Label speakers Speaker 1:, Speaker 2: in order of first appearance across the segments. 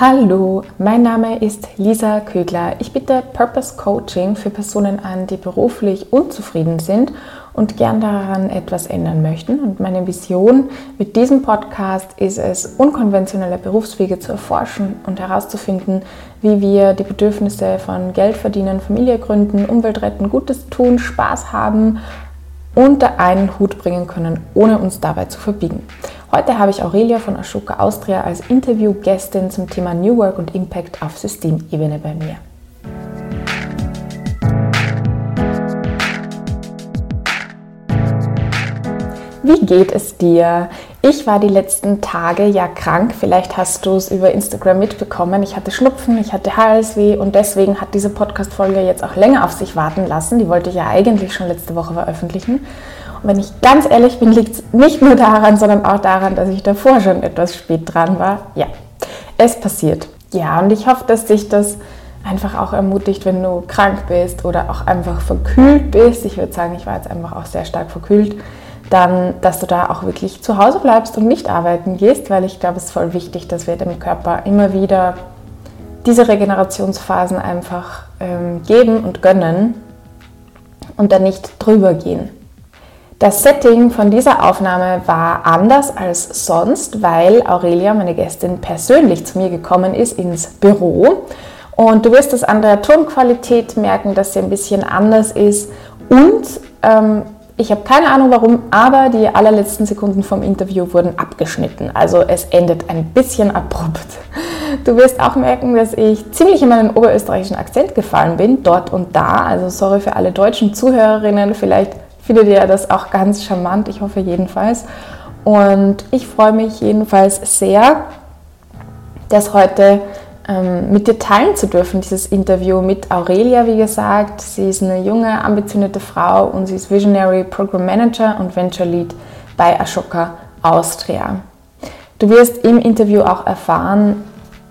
Speaker 1: Hallo, mein Name ist Lisa Kögler. Ich biete Purpose Coaching für Personen an, die beruflich unzufrieden sind und gern daran etwas ändern möchten. Und meine Vision mit diesem Podcast ist es, unkonventionelle Berufswege zu erforschen und herauszufinden, wie wir die Bedürfnisse von Geld verdienen, Familie gründen, Umwelt retten, Gutes tun, Spaß haben unter einen Hut bringen können, ohne uns dabei zu verbiegen. Heute habe ich Aurelia von Ashoka Austria als Interviewgästin zum Thema New Work und Impact auf Systemebene bei mir. Wie geht es dir? Ich war die letzten Tage ja krank. Vielleicht hast du es über Instagram mitbekommen. Ich hatte Schnupfen, ich hatte Halsweh und deswegen hat diese Podcast-Folge jetzt auch länger auf sich warten lassen. Die wollte ich ja eigentlich schon letzte Woche veröffentlichen. Und wenn ich ganz ehrlich bin, liegt es nicht nur daran, sondern auch daran, dass ich davor schon etwas spät dran war. Ja, es passiert. Ja, und ich hoffe, dass dich das einfach auch ermutigt, wenn du krank bist oder auch einfach verkühlt bist. Ich würde sagen, ich war jetzt einfach auch sehr stark verkühlt dann, dass du da auch wirklich zu Hause bleibst und nicht arbeiten gehst, weil ich glaube, es ist voll wichtig, dass wir dem Körper immer wieder diese Regenerationsphasen einfach ähm, geben und gönnen und dann nicht drüber gehen. Das Setting von dieser Aufnahme war anders als sonst, weil Aurelia, meine Gästin, persönlich zu mir gekommen ist ins Büro. Und du wirst es an der Tonqualität merken, dass sie ein bisschen anders ist. Und ähm, ich habe keine Ahnung warum, aber die allerletzten Sekunden vom Interview wurden abgeschnitten. Also es endet ein bisschen abrupt. Du wirst auch merken, dass ich ziemlich in meinen oberösterreichischen Akzent gefallen bin, dort und da. Also sorry für alle deutschen Zuhörerinnen. Vielleicht findet ihr das auch ganz charmant. Ich hoffe jedenfalls. Und ich freue mich jedenfalls sehr, dass heute mit dir teilen zu dürfen, dieses Interview mit Aurelia, wie gesagt. Sie ist eine junge, ambitionierte Frau und sie ist Visionary Program Manager und Venture Lead bei Ashoka Austria. Du wirst im Interview auch erfahren,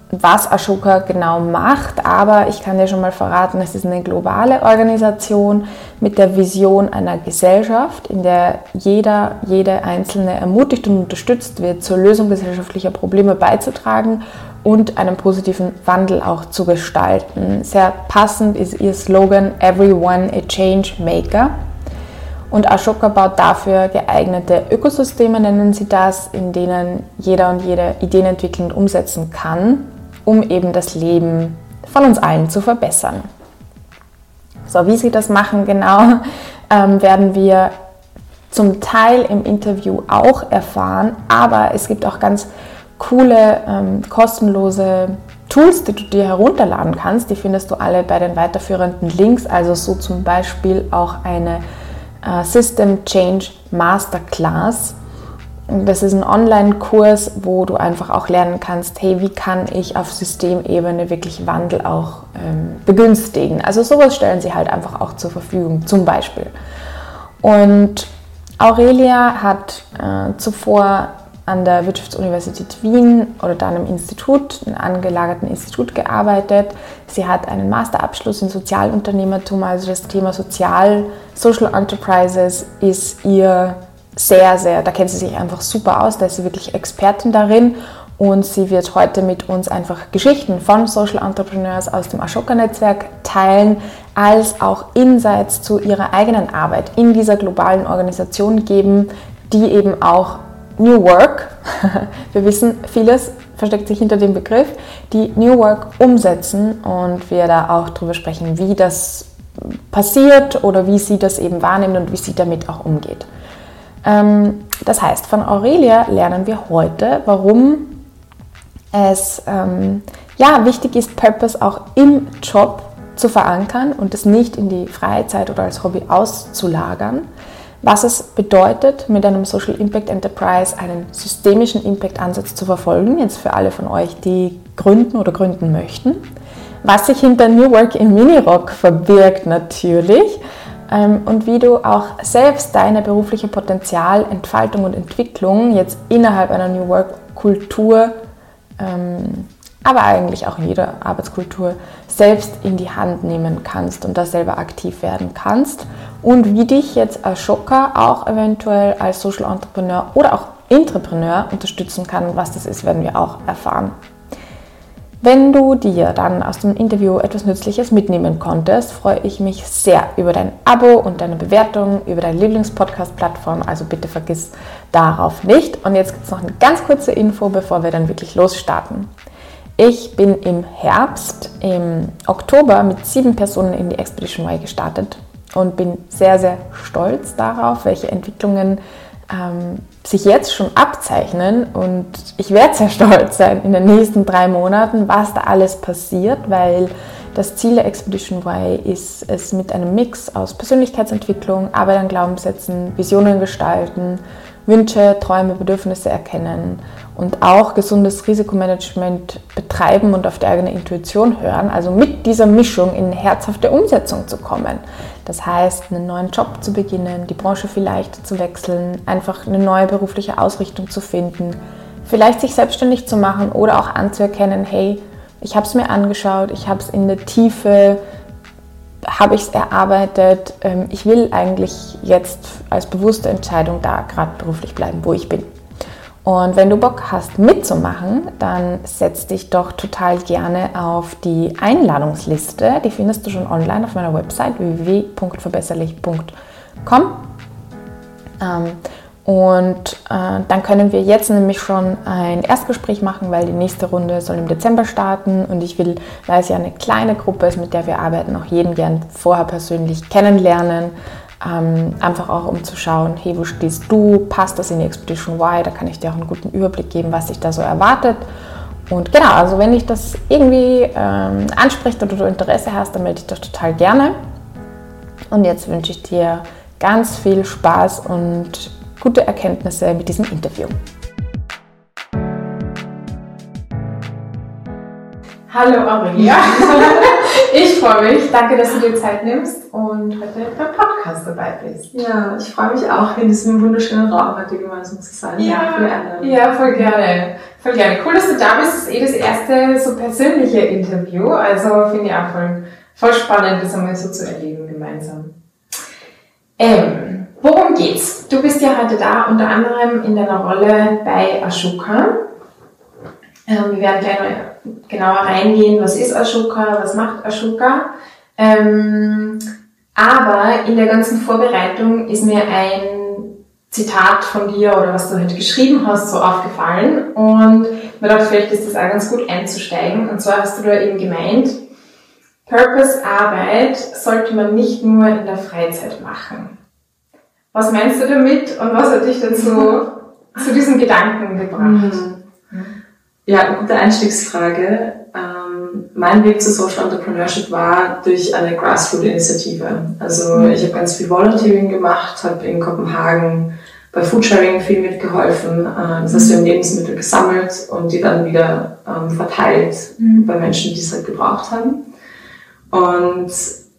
Speaker 1: was Ashoka genau macht, aber ich kann dir schon mal verraten, es ist eine globale Organisation mit der Vision einer Gesellschaft, in der jeder, jede Einzelne ermutigt und unterstützt wird, zur Lösung gesellschaftlicher Probleme beizutragen und einen positiven Wandel auch zu gestalten. Sehr passend ist ihr Slogan Everyone a Change Maker. Und Ashoka baut dafür geeignete Ökosysteme, nennen sie das, in denen jeder und jede Ideen entwickeln und umsetzen kann, um eben das Leben von uns allen zu verbessern. So, wie sie das machen genau, ähm, werden wir zum Teil im Interview auch erfahren, aber es gibt auch ganz coole, ähm, kostenlose Tools, die du dir herunterladen kannst. Die findest du alle bei den weiterführenden Links, also so zum Beispiel auch eine äh, System Change Masterclass. Das ist ein Online-Kurs, wo du einfach auch lernen kannst, hey, wie kann ich auf Systemebene wirklich Wandel auch ähm, begünstigen. Also sowas stellen sie halt einfach auch zur Verfügung, zum Beispiel. Und Aurelia hat äh, zuvor an der Wirtschaftsuniversität Wien oder dann im Institut, einem angelagerten Institut gearbeitet. Sie hat einen Masterabschluss in Sozialunternehmertum, also das Thema Sozial, Social Enterprises ist ihr sehr, sehr, da kennt sie sich einfach super aus, da ist sie wirklich Expertin darin. Und sie wird heute mit uns einfach Geschichten von Social Entrepreneurs aus dem Ashoka-Netzwerk teilen, als auch Insights zu ihrer eigenen Arbeit in dieser globalen Organisation geben, die eben auch New Work, wir wissen, vieles versteckt sich hinter dem Begriff, die New Work umsetzen und wir da auch darüber sprechen, wie das passiert oder wie sie das eben wahrnimmt und wie sie damit auch umgeht. Ähm, das heißt, von Aurelia lernen wir heute, warum es ähm, ja, wichtig ist, Purpose auch im Job zu verankern und es nicht in die Freizeit oder als Hobby auszulagern was es bedeutet, mit einem Social Impact Enterprise einen systemischen Impact-Ansatz zu verfolgen, jetzt für alle von euch, die gründen oder gründen möchten, was sich hinter New Work im Minirock verbirgt natürlich ähm, und wie du auch selbst deine berufliche Potenzial, Entfaltung und Entwicklung jetzt innerhalb einer New Work-Kultur ähm, aber eigentlich auch in jeder Arbeitskultur selbst in die Hand nehmen kannst und da selber aktiv werden kannst und wie dich jetzt Ashoka auch eventuell als Social Entrepreneur oder auch Entrepreneur unterstützen kann. Was das ist, werden wir auch erfahren. Wenn du dir dann aus dem Interview etwas Nützliches mitnehmen konntest, freue ich mich sehr über dein Abo und deine Bewertung über deine Lieblingspodcast-Plattform. Also bitte vergiss darauf nicht. Und jetzt gibt es noch eine ganz kurze Info, bevor wir dann wirklich losstarten. Ich bin im Herbst, im Oktober mit sieben Personen in die Expedition Y gestartet und bin sehr, sehr stolz darauf, welche Entwicklungen ähm, sich jetzt schon abzeichnen. Und ich werde sehr stolz sein in den nächsten drei Monaten, was da alles passiert, weil das Ziel der Expedition Y ist es mit einem Mix aus Persönlichkeitsentwicklung, Arbeit an Glaubenssätzen, Visionen gestalten, Wünsche, Träume, Bedürfnisse erkennen und auch gesundes Risikomanagement betreiben und auf die eigene Intuition hören, also mit dieser Mischung in herzhafte Umsetzung zu kommen. Das heißt, einen neuen Job zu beginnen, die Branche vielleicht zu wechseln, einfach eine neue berufliche Ausrichtung zu finden, vielleicht sich selbstständig zu machen oder auch anzuerkennen, hey, ich habe es mir angeschaut, ich habe es in der Tiefe, habe ich es erarbeitet, ähm, ich will eigentlich jetzt als bewusste Entscheidung da gerade beruflich bleiben, wo ich bin. Und wenn du Bock hast mitzumachen, dann setz dich doch total gerne auf die Einladungsliste. Die findest du schon online auf meiner Website www.verbesserlich.com. Ähm, und äh, dann können wir jetzt nämlich schon ein Erstgespräch machen, weil die nächste Runde soll im Dezember starten. Und ich will, weil es ja eine kleine Gruppe ist, mit der wir arbeiten, auch jeden gern vorher persönlich kennenlernen ähm, einfach auch um zu schauen, hey, wo stehst du? Passt das in die Expedition Y? Da kann ich dir auch einen guten Überblick geben, was sich da so erwartet. Und genau, also wenn dich das irgendwie ähm, anspricht oder du Interesse hast, dann melde dich doch total gerne. Und jetzt wünsche ich dir ganz viel Spaß und gute Erkenntnisse mit diesem Interview. Hallo Aurelia. Ich freue mich. Danke, dass du dir Zeit nimmst und heute beim Podcast dabei bist.
Speaker 2: Ja, ich freue mich auch, in diesem wunderschönen Raum heute gemeinsam zu sein.
Speaker 1: Ja, ja, voll gerne. Voll gerne. Cool, dass du da bist. Das ist eh das erste so persönliche Interview. Also finde ich auch voll, voll spannend, das einmal so zu erleben gemeinsam. Ähm, worum geht's? Du bist ja heute da, unter anderem in deiner Rolle bei Ashoka. Ähm, wir werden gleich mal genauer reingehen, was ist Ashoka, was macht Ashoka. Ähm, aber in der ganzen Vorbereitung ist mir ein Zitat von dir oder was du heute geschrieben hast, so aufgefallen. Und mir dachte, vielleicht ist das auch ganz gut einzusteigen. Und zwar hast du da eben gemeint, Purpose-Arbeit sollte man nicht nur in der Freizeit machen. Was meinst du damit und was hat dich dazu zu diesem Gedanken gebracht?
Speaker 2: Mhm. Ja, gute Einstiegsfrage. Ähm, mein Weg zu Social Entrepreneurship war durch eine Grassroot-Initiative. Also mhm. ich habe ganz viel Volunteering gemacht, habe in Kopenhagen bei Foodsharing viel mitgeholfen. Äh, das heißt, wir haben Lebensmittel gesammelt und die dann wieder ähm, verteilt mhm. bei Menschen, die es halt gebraucht haben. Und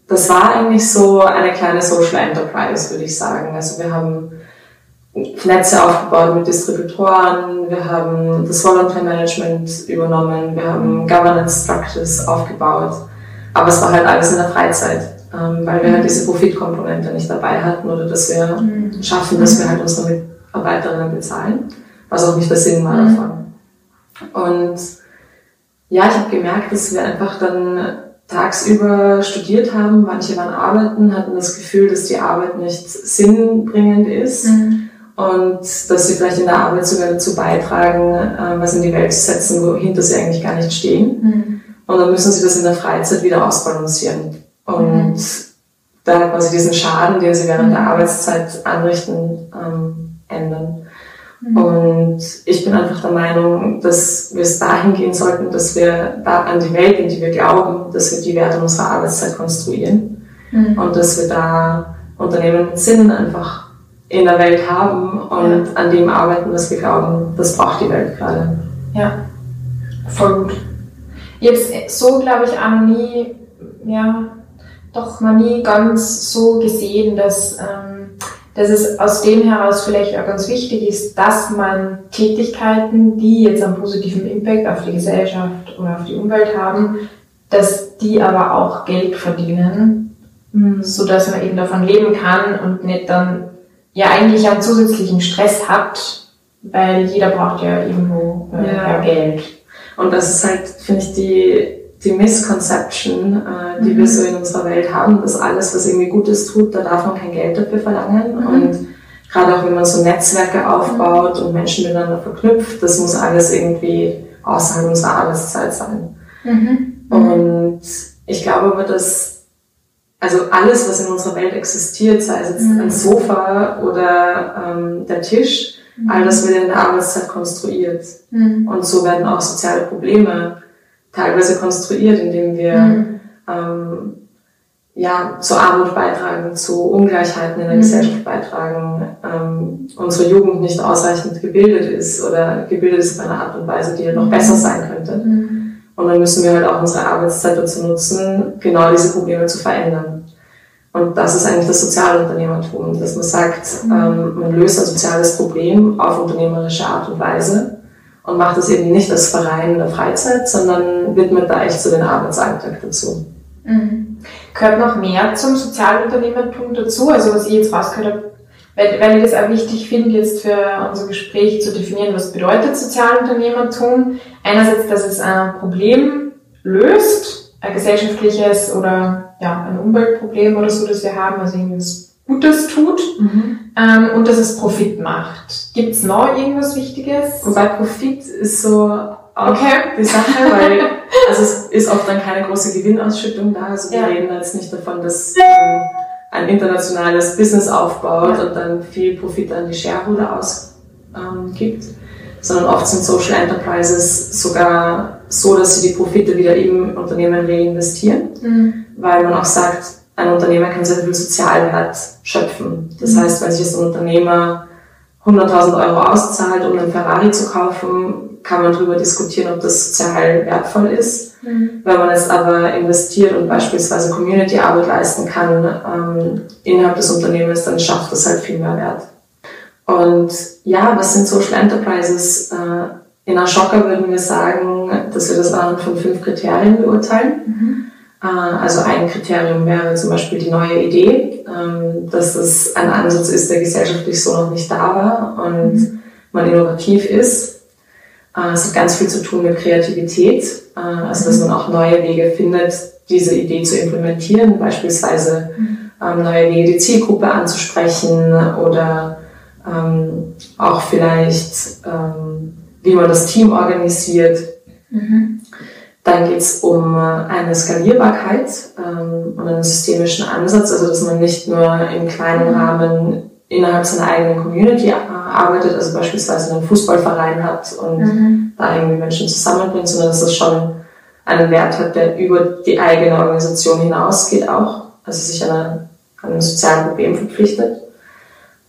Speaker 2: das war eigentlich so eine kleine Social Enterprise, würde ich sagen. Also wir haben Netze aufgebaut mit Distributoren, wir haben das Voluntary Management übernommen, wir haben Governance Structures aufgebaut. Aber es war halt alles in der Freizeit, ähm, weil wir halt diese Profitkomponente nicht dabei hatten oder dass wir mhm. schaffen, dass wir halt unsere Mitarbeiterinnen bezahlen, was auch nicht der Sinn war mhm. davon. Und ja, ich habe gemerkt, dass wir einfach dann tagsüber studiert haben, manche waren arbeiten, hatten das Gefühl, dass die Arbeit nicht sinnbringend ist. Mhm und dass sie vielleicht in der Arbeit sogar dazu beitragen, äh, was in die Welt zu setzen, wohinter sie eigentlich gar nicht stehen. Mhm. Und dann müssen sie das in der Freizeit wieder ausbalancieren. Und mhm. dann quasi diesen Schaden, den sie während der mhm. Arbeitszeit anrichten, ähm, ändern. Mhm. Und ich bin einfach der Meinung, dass wir es dahin gehen sollten, dass wir da an die Welt, in die wir glauben, dass wir die Werte unserer Arbeitszeit konstruieren. Mhm. Und dass wir da Unternehmen mit Sinn einfach in der Welt haben und ja. an dem arbeiten, was wir glauben, das braucht die Welt gerade.
Speaker 1: Ja, voll gut. Jetzt so, glaube ich, auch noch nie, ja, doch noch nie ganz so gesehen, dass, ähm, dass es aus dem heraus vielleicht auch ganz wichtig ist, dass man Tätigkeiten, die jetzt einen positiven Impact auf die Gesellschaft oder auf die Umwelt haben, dass die aber auch Geld verdienen mhm. so dass man eben davon leben kann und nicht dann ja eigentlich einen zusätzlichen Stress hat, weil jeder braucht ja irgendwo äh, ja. Geld.
Speaker 2: Und das ist halt, finde ich, die, die Misconception, äh, die mhm. wir so in unserer Welt haben, dass alles, was irgendwie Gutes tut, da darf man kein Geld dafür verlangen. Mhm. Und gerade auch wenn man so Netzwerke aufbaut und Menschen miteinander verknüpft, das muss alles irgendwie außerhalb unserer Arbeitszeit sein. Mhm. Und ich glaube aber, dass also alles, was in unserer Welt existiert, sei es jetzt mhm. ein Sofa oder ähm, der Tisch, mhm. all das wird in der Arbeitszeit konstruiert. Mhm. Und so werden auch soziale Probleme teilweise konstruiert, indem wir mhm. ähm, ja, zur Armut beitragen, zu Ungleichheiten in der mhm. Gesellschaft beitragen, ähm, unsere Jugend nicht ausreichend gebildet ist oder gebildet ist auf eine Art und Weise, die noch mhm. besser sein könnte. Und dann müssen wir halt auch unsere Arbeitszeit dazu nutzen, genau diese Probleme zu verändern. Und das ist eigentlich das Sozialunternehmertum, dass man sagt, mhm. ähm, man löst ein soziales Problem auf unternehmerische Art und Weise und macht das eben nicht als Verein in der Freizeit, sondern widmet da echt zu den Arbeitsalltag dazu.
Speaker 1: Mhm. Gehört noch mehr zum Sozialunternehmertum dazu? Also was ich jetzt rausgehört habe, weil, weil ich das auch wichtig finde, jetzt für unser Gespräch zu definieren, was bedeutet Sozialunternehmertum. Einerseits, dass es ein Problem löst, ein gesellschaftliches oder ja, ein Umweltproblem oder so, das wir haben, also irgendwas Gutes tut mhm. ähm, und dass es Profit macht. Gibt es noch irgendwas Wichtiges?
Speaker 2: Wobei Profit ist so auch okay. die Sache, weil also es ist oft dann keine große Gewinnausschüttung da. Also wir ja. reden jetzt nicht davon, dass ähm, ein internationales Business aufbaut ja. und dann viel Profit an die Shareholder ausgibt, ähm, sondern oft sind Social Enterprises sogar so, dass sie die Profite wieder im Unternehmen reinvestieren, mhm. weil man auch sagt, ein Unternehmer kann sehr viel Sozialwert schöpfen. Das mhm. heißt, wenn sich ein Unternehmer 100.000 Euro auszahlt, um einen Ferrari zu kaufen, kann man darüber diskutieren, ob das sozial wertvoll ist. Mhm. Wenn man es aber investiert und beispielsweise Community-Arbeit leisten kann ähm, innerhalb des Unternehmens, dann schafft das halt viel mehr Wert. Und ja, was sind Social Enterprises? Äh, in Ashoka würden wir sagen, dass wir das anhand von fünf Kriterien beurteilen. Mhm. Äh, also ein Kriterium wäre zum Beispiel die neue Idee, ähm, dass das ein Ansatz ist, der gesellschaftlich so noch nicht da war und mhm. man innovativ ist. Äh, es hat ganz viel zu tun mit Kreativität, äh, also dass man auch neue Wege findet, diese Idee zu implementieren, beispielsweise ähm, neue Wege, die Zielgruppe anzusprechen oder ähm, auch vielleicht, ähm, wie man das Team organisiert. Mhm. Dann geht es um äh, eine Skalierbarkeit und einen systemischen Ansatz, also dass man nicht nur im kleinen Rahmen innerhalb seiner eigenen Community arbeitet, also beispielsweise einen Fußballverein hat und mhm. da irgendwie Menschen zusammenbringt, sondern dass es schon einen Wert hat, der über die eigene Organisation hinausgeht auch, also sich an, eine, an ein soziales Problem verpflichtet.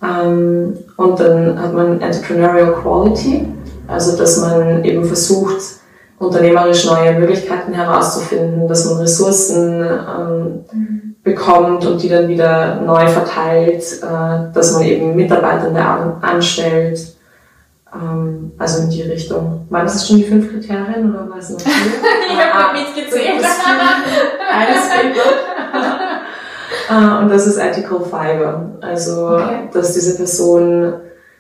Speaker 2: Ähm, und dann hat man Entrepreneurial Quality, also dass man eben versucht, unternehmerisch neue Möglichkeiten herauszufinden, dass man Ressourcen ähm, mhm bekommt und die dann wieder neu verteilt, äh, dass man eben Mitarbeitende anstellt. Ähm, also in die Richtung. Waren das schon die fünf Kriterien oder war es noch vier?
Speaker 1: ich habe ah, mitgezählt.
Speaker 2: Eines fehlt noch. und das ist Ethical Fiber. Also, okay. dass diese Person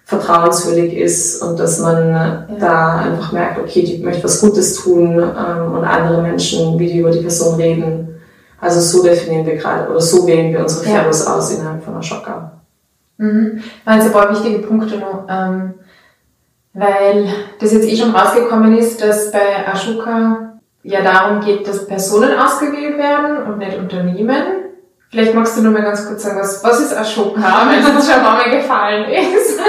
Speaker 2: vertrauenswürdig ist und dass man ja. da einfach merkt, okay, die möchte was Gutes tun ähm, und andere Menschen, wie die über die Person reden, also so definieren wir gerade oder so wählen wir unsere Ferros ja. aus innerhalb von Ashoka.
Speaker 1: Mhm. Waren ein paar wichtige Punkte noch, ähm, weil das jetzt eh schon rausgekommen ist, dass bei Ashoka ja darum geht, dass Personen ausgewählt werden und nicht Unternehmen. Vielleicht magst du nur mal ganz kurz sagen, was, was ist Ashoka, wenn es uns schon mal gefallen ist.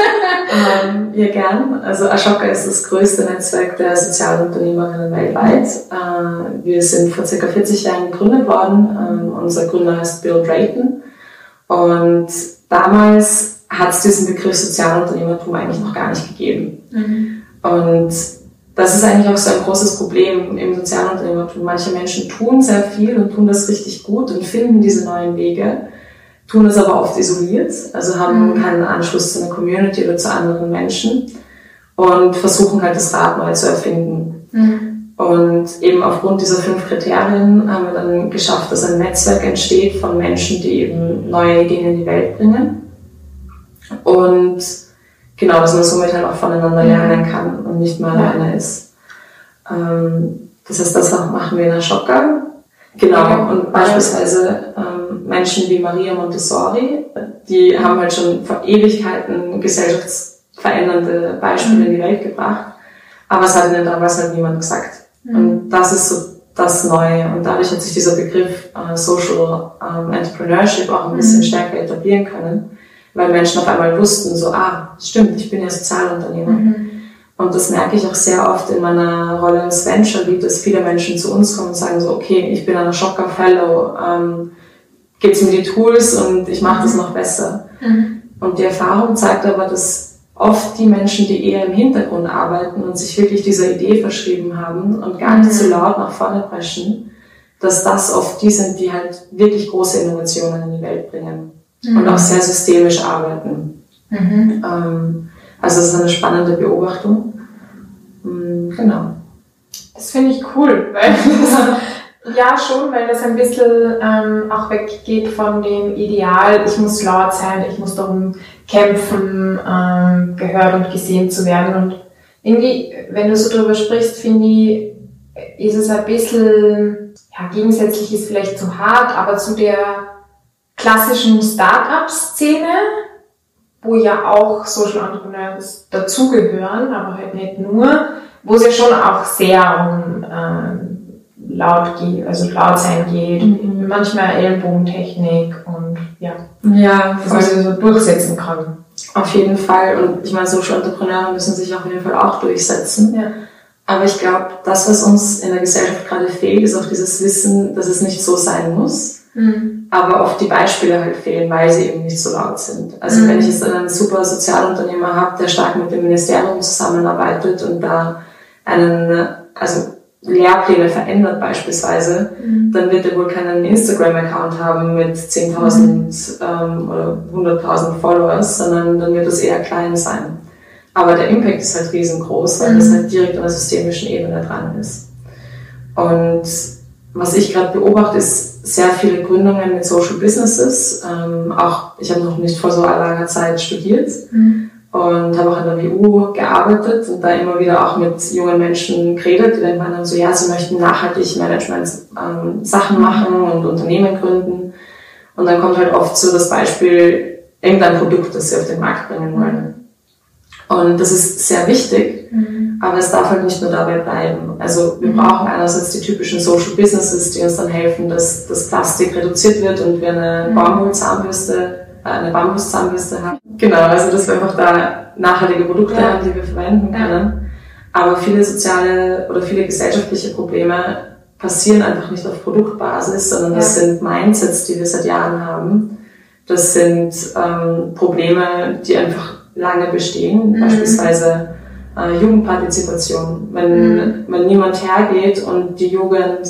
Speaker 2: ähm, ja, gern. Also Ashoka ist das größte Netzwerk der Sozialunternehmerinnen weltweit. Äh, wir sind vor circa 40 Jahren gegründet worden. Ähm, unser Gründer heißt Bill Drayton. Und damals hat es diesen Begriff Sozialunternehmertum eigentlich noch gar nicht gegeben. Mhm. Und das ist eigentlich auch so ein großes Problem im Sozialunternehmertum. Manche Menschen tun sehr viel und tun das richtig gut und finden diese neuen Wege, tun das aber oft isoliert, also haben mhm. keinen Anschluss zu einer Community oder zu anderen Menschen und versuchen halt das Rad neu zu erfinden. Mhm. Und eben aufgrund dieser fünf Kriterien haben wir dann geschafft, dass ein Netzwerk entsteht von Menschen, die eben neue Ideen in die Welt bringen. Und genau, dass man somit halt auch voneinander lernen kann und nicht mehr alleine ist. Ähm, das heißt, das machen wir in der Shopka. Genau, und beispielsweise ähm, Menschen wie Maria Montessori, die haben halt schon vor Ewigkeiten gesellschaftsverändernde Beispiele in die Welt gebracht. Aber es hat ihnen damals halt niemand gesagt. Mhm. Und das ist so das Neue. Und dadurch hat sich dieser Begriff äh, Social ähm, Entrepreneurship auch ein bisschen mhm. stärker etablieren können, weil Menschen auf einmal wussten, so, ah, stimmt, ich bin ja Sozialunternehmer. Mhm. Und das merke ich auch sehr oft in meiner Rolle als Venture Lead, dass viele Menschen zu uns kommen und sagen so, okay, ich bin eine Shocker Fellow, ähm, gibt's mir die Tools und ich mache das mhm. noch besser. Mhm. Und die Erfahrung zeigt aber, dass oft die Menschen, die eher im Hintergrund arbeiten und sich wirklich dieser Idee verschrieben haben und gar nicht so mhm. laut nach vorne preschen, dass das oft die sind, die halt wirklich große Innovationen in die Welt bringen mhm. und auch sehr systemisch arbeiten. Mhm. Ähm, also es ist eine spannende Beobachtung. Mhm, genau.
Speaker 1: Das finde ich cool, weil Ja, schon, weil das ein bisschen ähm, auch weggeht von dem Ideal, ich muss laut sein, ich muss darum kämpfen, ähm, gehört und gesehen zu werden. Und irgendwie, wenn du so drüber sprichst, finde ich, ist es ein bisschen, ja, gegensätzlich ist vielleicht zu hart, aber zu der klassischen Start-up-Szene, wo ja auch Social Entrepreneurs dazugehören, aber halt nicht nur, wo es ja schon auch sehr um ähm, laut geht, also laut sein geht, mhm. manchmal Ellbogentechnik und ja,
Speaker 2: ja
Speaker 1: also so durchsetzen kann.
Speaker 2: Auf jeden Fall. Und ich meine, Social Entrepreneure müssen sich auf jeden Fall auch durchsetzen. Ja. Aber ich glaube, das, was uns in der Gesellschaft gerade fehlt, ist auch dieses Wissen, dass es nicht so sein muss. Mhm. Aber oft die Beispiele halt fehlen, weil sie eben nicht so laut sind. Also mhm. wenn ich jetzt einen super Sozialunternehmer habe, der stark mit dem Ministerium zusammenarbeitet und da einen, also Lehrpläne verändert beispielsweise, mhm. dann wird er wohl keinen Instagram-Account haben mit 10.000 mhm. ähm, oder 100.000 Followers, sondern dann wird es eher klein sein. Aber der Impact ist halt riesengroß, weil mhm. das halt direkt an der systemischen Ebene dran ist. Und was ich gerade beobachte, ist sehr viele Gründungen mit Social Businesses. Ähm, auch ich habe noch nicht vor so langer Zeit studiert. Mhm und habe auch an der WU gearbeitet und da immer wieder auch mit jungen Menschen geredet, die dann meinen so, ja, sie möchten nachhaltig Management ähm, Sachen machen und Unternehmen gründen. Und dann kommt halt oft so das Beispiel, irgendein Produkt, das sie auf den Markt bringen wollen. Und das ist sehr wichtig, mhm. aber es darf halt nicht nur dabei bleiben. Also wir mhm. brauchen einerseits die typischen Social Businesses, die uns dann helfen, dass das Plastik reduziert wird und wir eine mhm. Baumwollzahnbürste eine Bambuszahnbürste haben. Genau, also dass wir einfach da nachhaltige Produkte ja. haben, die wir verwenden können. Ja. Aber viele soziale oder viele gesellschaftliche Probleme passieren einfach nicht auf Produktbasis, sondern das ja. sind Mindsets, die wir seit Jahren haben. Das sind ähm, Probleme, die einfach lange bestehen, mhm. beispielsweise äh, Jugendpartizipation. Wenn, mhm. wenn niemand hergeht und die Jugend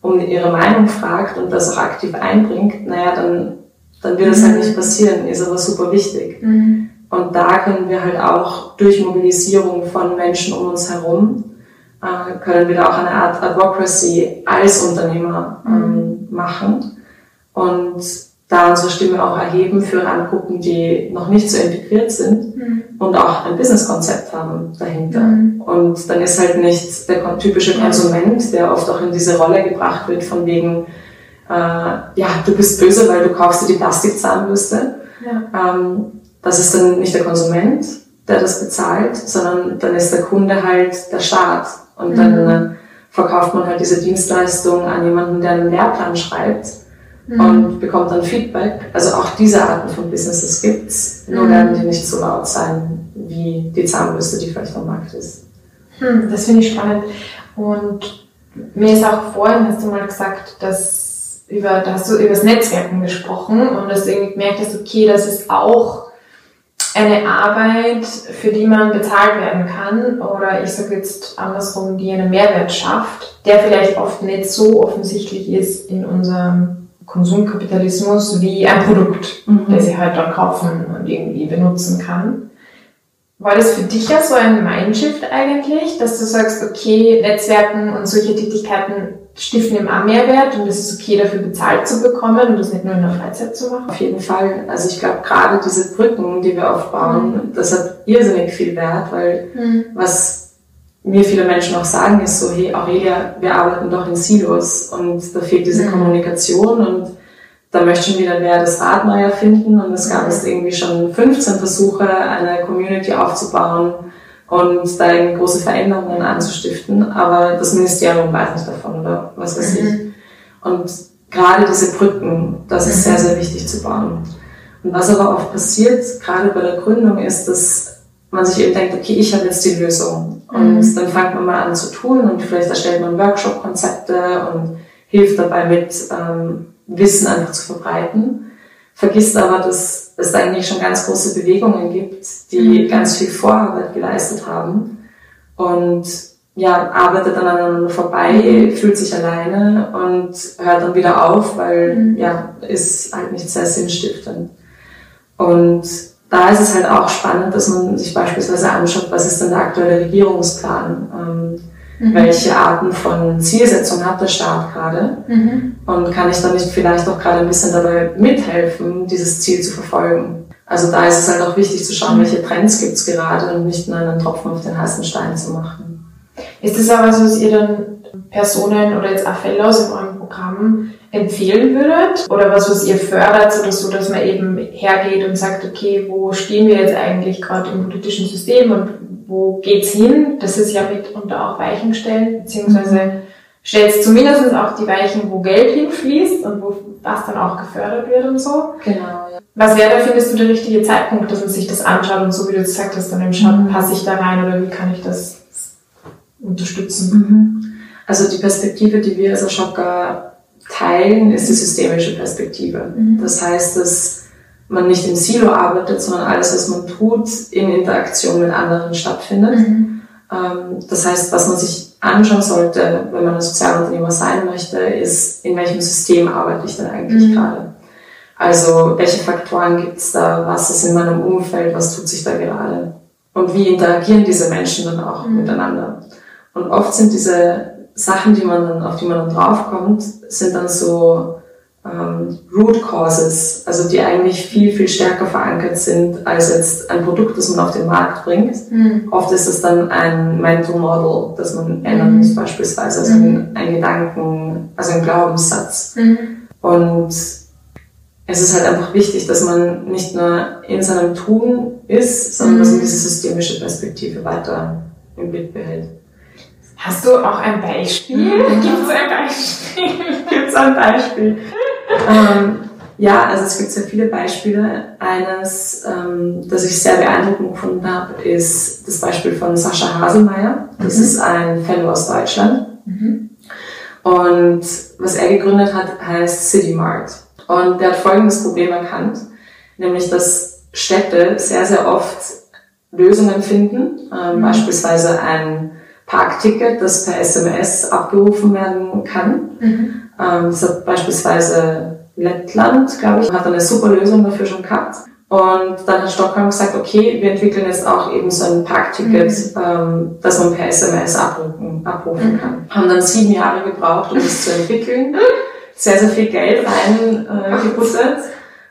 Speaker 2: um ihre Meinung fragt und das auch aktiv einbringt, naja, dann dann wird es halt nicht passieren, ist aber super wichtig. Mhm. Und da können wir halt auch durch Mobilisierung von Menschen um uns herum, äh, können wir da auch eine Art Advocacy als Unternehmer ähm, mhm. machen und da unsere Stimme auch erheben für Randgruppen, die noch nicht so integriert sind mhm. und auch ein Businesskonzept haben dahinter. Mhm. Und dann ist halt nicht der typische Konsument, der oft auch in diese Rolle gebracht wird von wegen, äh, ja, du bist böse, weil du kaufst dir die Plastikzahnbürste. Ja. Ähm, das ist dann nicht der Konsument, der das bezahlt, sondern dann ist der Kunde halt der Staat. Und mhm. dann äh, verkauft man halt diese Dienstleistung an jemanden, der einen Lehrplan schreibt mhm. und bekommt dann Feedback. Also auch diese Arten von Businesses gibt's, nur mhm. werden die nicht so laut sein wie die Zahnbürste, die vielleicht am Markt ist.
Speaker 1: Hm, das finde ich spannend. Und mir ist auch vorhin, hast du mal gesagt, dass über, da hast du über das Netzwerken gesprochen und dass du irgendwie gemerkt hast, okay, das ist auch eine Arbeit, für die man bezahlt werden kann oder ich sage jetzt andersrum, die einen Mehrwert schafft, der vielleicht oft nicht so offensichtlich ist in unserem Konsumkapitalismus wie ein Produkt, mhm. das ich halt dann kaufen und irgendwie benutzen kann. war das für dich ja so ein Mindshift eigentlich, dass du sagst, okay, Netzwerken und solche Tätigkeiten stiften im auch Mehrwert und es ist okay, dafür bezahlt zu bekommen und das nicht nur in der Freizeit zu machen?
Speaker 2: Auf jeden Fall. Also ich glaube, gerade diese Brücken, die wir aufbauen, mhm. das hat irrsinnig viel Wert, weil mhm. was mir viele Menschen auch sagen, ist so, hey Aurelia, wir arbeiten doch in Silos und da fehlt diese mhm. Kommunikation und da möchten wieder mehr das Rad neu erfinden und es gab es irgendwie schon 15 Versuche, eine Community aufzubauen und da eben große Veränderungen anzustiften, aber das Ministerium weiß nicht davon oder was weiß ich. Mhm. Und gerade diese Brücken, das ist sehr, mhm. sehr wichtig zu bauen. Und was aber oft passiert, gerade bei der Gründung, ist, dass man sich eben denkt, okay, ich habe jetzt die Lösung. Und mhm. dann fängt man mal an zu tun und vielleicht erstellt man Workshop-Konzepte und hilft dabei mit, ähm, Wissen einfach zu verbreiten, vergisst aber, dass es eigentlich schon ganz große Bewegungen gibt, die mhm. ganz viel Vorarbeit geleistet haben und ja, arbeitet dann aneinander vorbei, fühlt sich alleine und hört dann wieder auf, weil mhm. ja, ist halt nicht sehr sinnstiftend. Und da ist es halt auch spannend, dass man sich beispielsweise anschaut, was ist denn der aktuelle Regierungsplan? Ähm, Mhm. Welche Arten von Zielsetzung hat der Staat gerade? Mhm. Und kann ich dann nicht vielleicht auch gerade ein bisschen dabei mithelfen, dieses Ziel zu verfolgen? Also da ist es halt auch wichtig zu schauen, welche Trends gibt es gerade und nicht nur einen Tropfen auf den heißen Stein zu machen.
Speaker 1: Ist das aber so, dass ihr dann Personen oder jetzt auch Fellows in eurem Programm empfehlen würdet? Oder was, was ihr fördert, oder so, dass man eben hergeht und sagt, okay, wo stehen wir jetzt eigentlich gerade im politischen System und wo geht's hin? Das ist ja mitunter auch Weichen stellen, beziehungsweise stellst zumindest auch die Weichen, wo Geld hinfließt und wo das dann auch gefördert wird und so.
Speaker 2: Genau, ja.
Speaker 1: Was wäre da, findest du, der richtige Zeitpunkt, dass man sich das anschaut und so wie du gesagt hast, dann im Schatten, mhm. passe ich da rein oder wie kann ich das unterstützen?
Speaker 2: Mhm. Also die Perspektive, die wir als Ashoka teilen, ist die systemische Perspektive. Mhm. Das heißt, dass man nicht im Silo arbeitet, sondern alles, was man tut, in Interaktion mit anderen stattfindet. Mhm. Ähm, das heißt, was man sich anschauen sollte, wenn man ein Sozialunternehmer sein möchte, ist, in welchem System arbeite ich denn eigentlich mhm. gerade? Also, welche Faktoren gibt es da? Was ist in meinem Umfeld? Was tut sich da gerade? Und wie interagieren diese Menschen dann auch mhm. miteinander? Und oft sind diese Sachen, die man dann, auf die man dann draufkommt, sind dann so ähm, Root Causes, also die eigentlich viel, viel stärker verankert sind als jetzt ein Produkt, das man auf den Markt bringt. Mhm. Oft ist es dann ein Mental Model, das man ändern muss, mhm. beispielsweise, also mhm. ein, Gedanken, also ein Glaubenssatz. Mhm. Und es ist halt einfach wichtig, dass man nicht nur in seinem Tun ist, sondern dass man mhm. diese systemische Perspektive weiter im Bild behält.
Speaker 1: Hast du auch ein Beispiel?
Speaker 2: Mhm. Gibt es ein Beispiel? Gibt es ein Beispiel? ähm, ja, also es gibt sehr viele Beispiele. Eines, ähm, das ich sehr beeindruckend gefunden habe, ist das Beispiel von Sascha Haselmeier. Das mhm. ist ein Fellow aus Deutschland. Mhm. Und was er gegründet hat, heißt City Mart. Und der hat folgendes Problem erkannt, nämlich dass Städte sehr, sehr oft Lösungen finden, ähm, mhm. beispielsweise ein Parkticket, das per SMS abgerufen werden kann. Mhm. Ähm, das hat beispielsweise Lettland, glaube ich, hat eine super Lösung dafür schon gehabt. Und dann hat Stockholm gesagt, okay, wir entwickeln jetzt auch eben so ein Parkticket, mhm. ähm, das man per SMS abrufen, abrufen mhm. kann. Haben dann sieben Jahre gebraucht, um das zu entwickeln. Sehr, sehr viel Geld rein äh, gebuttert.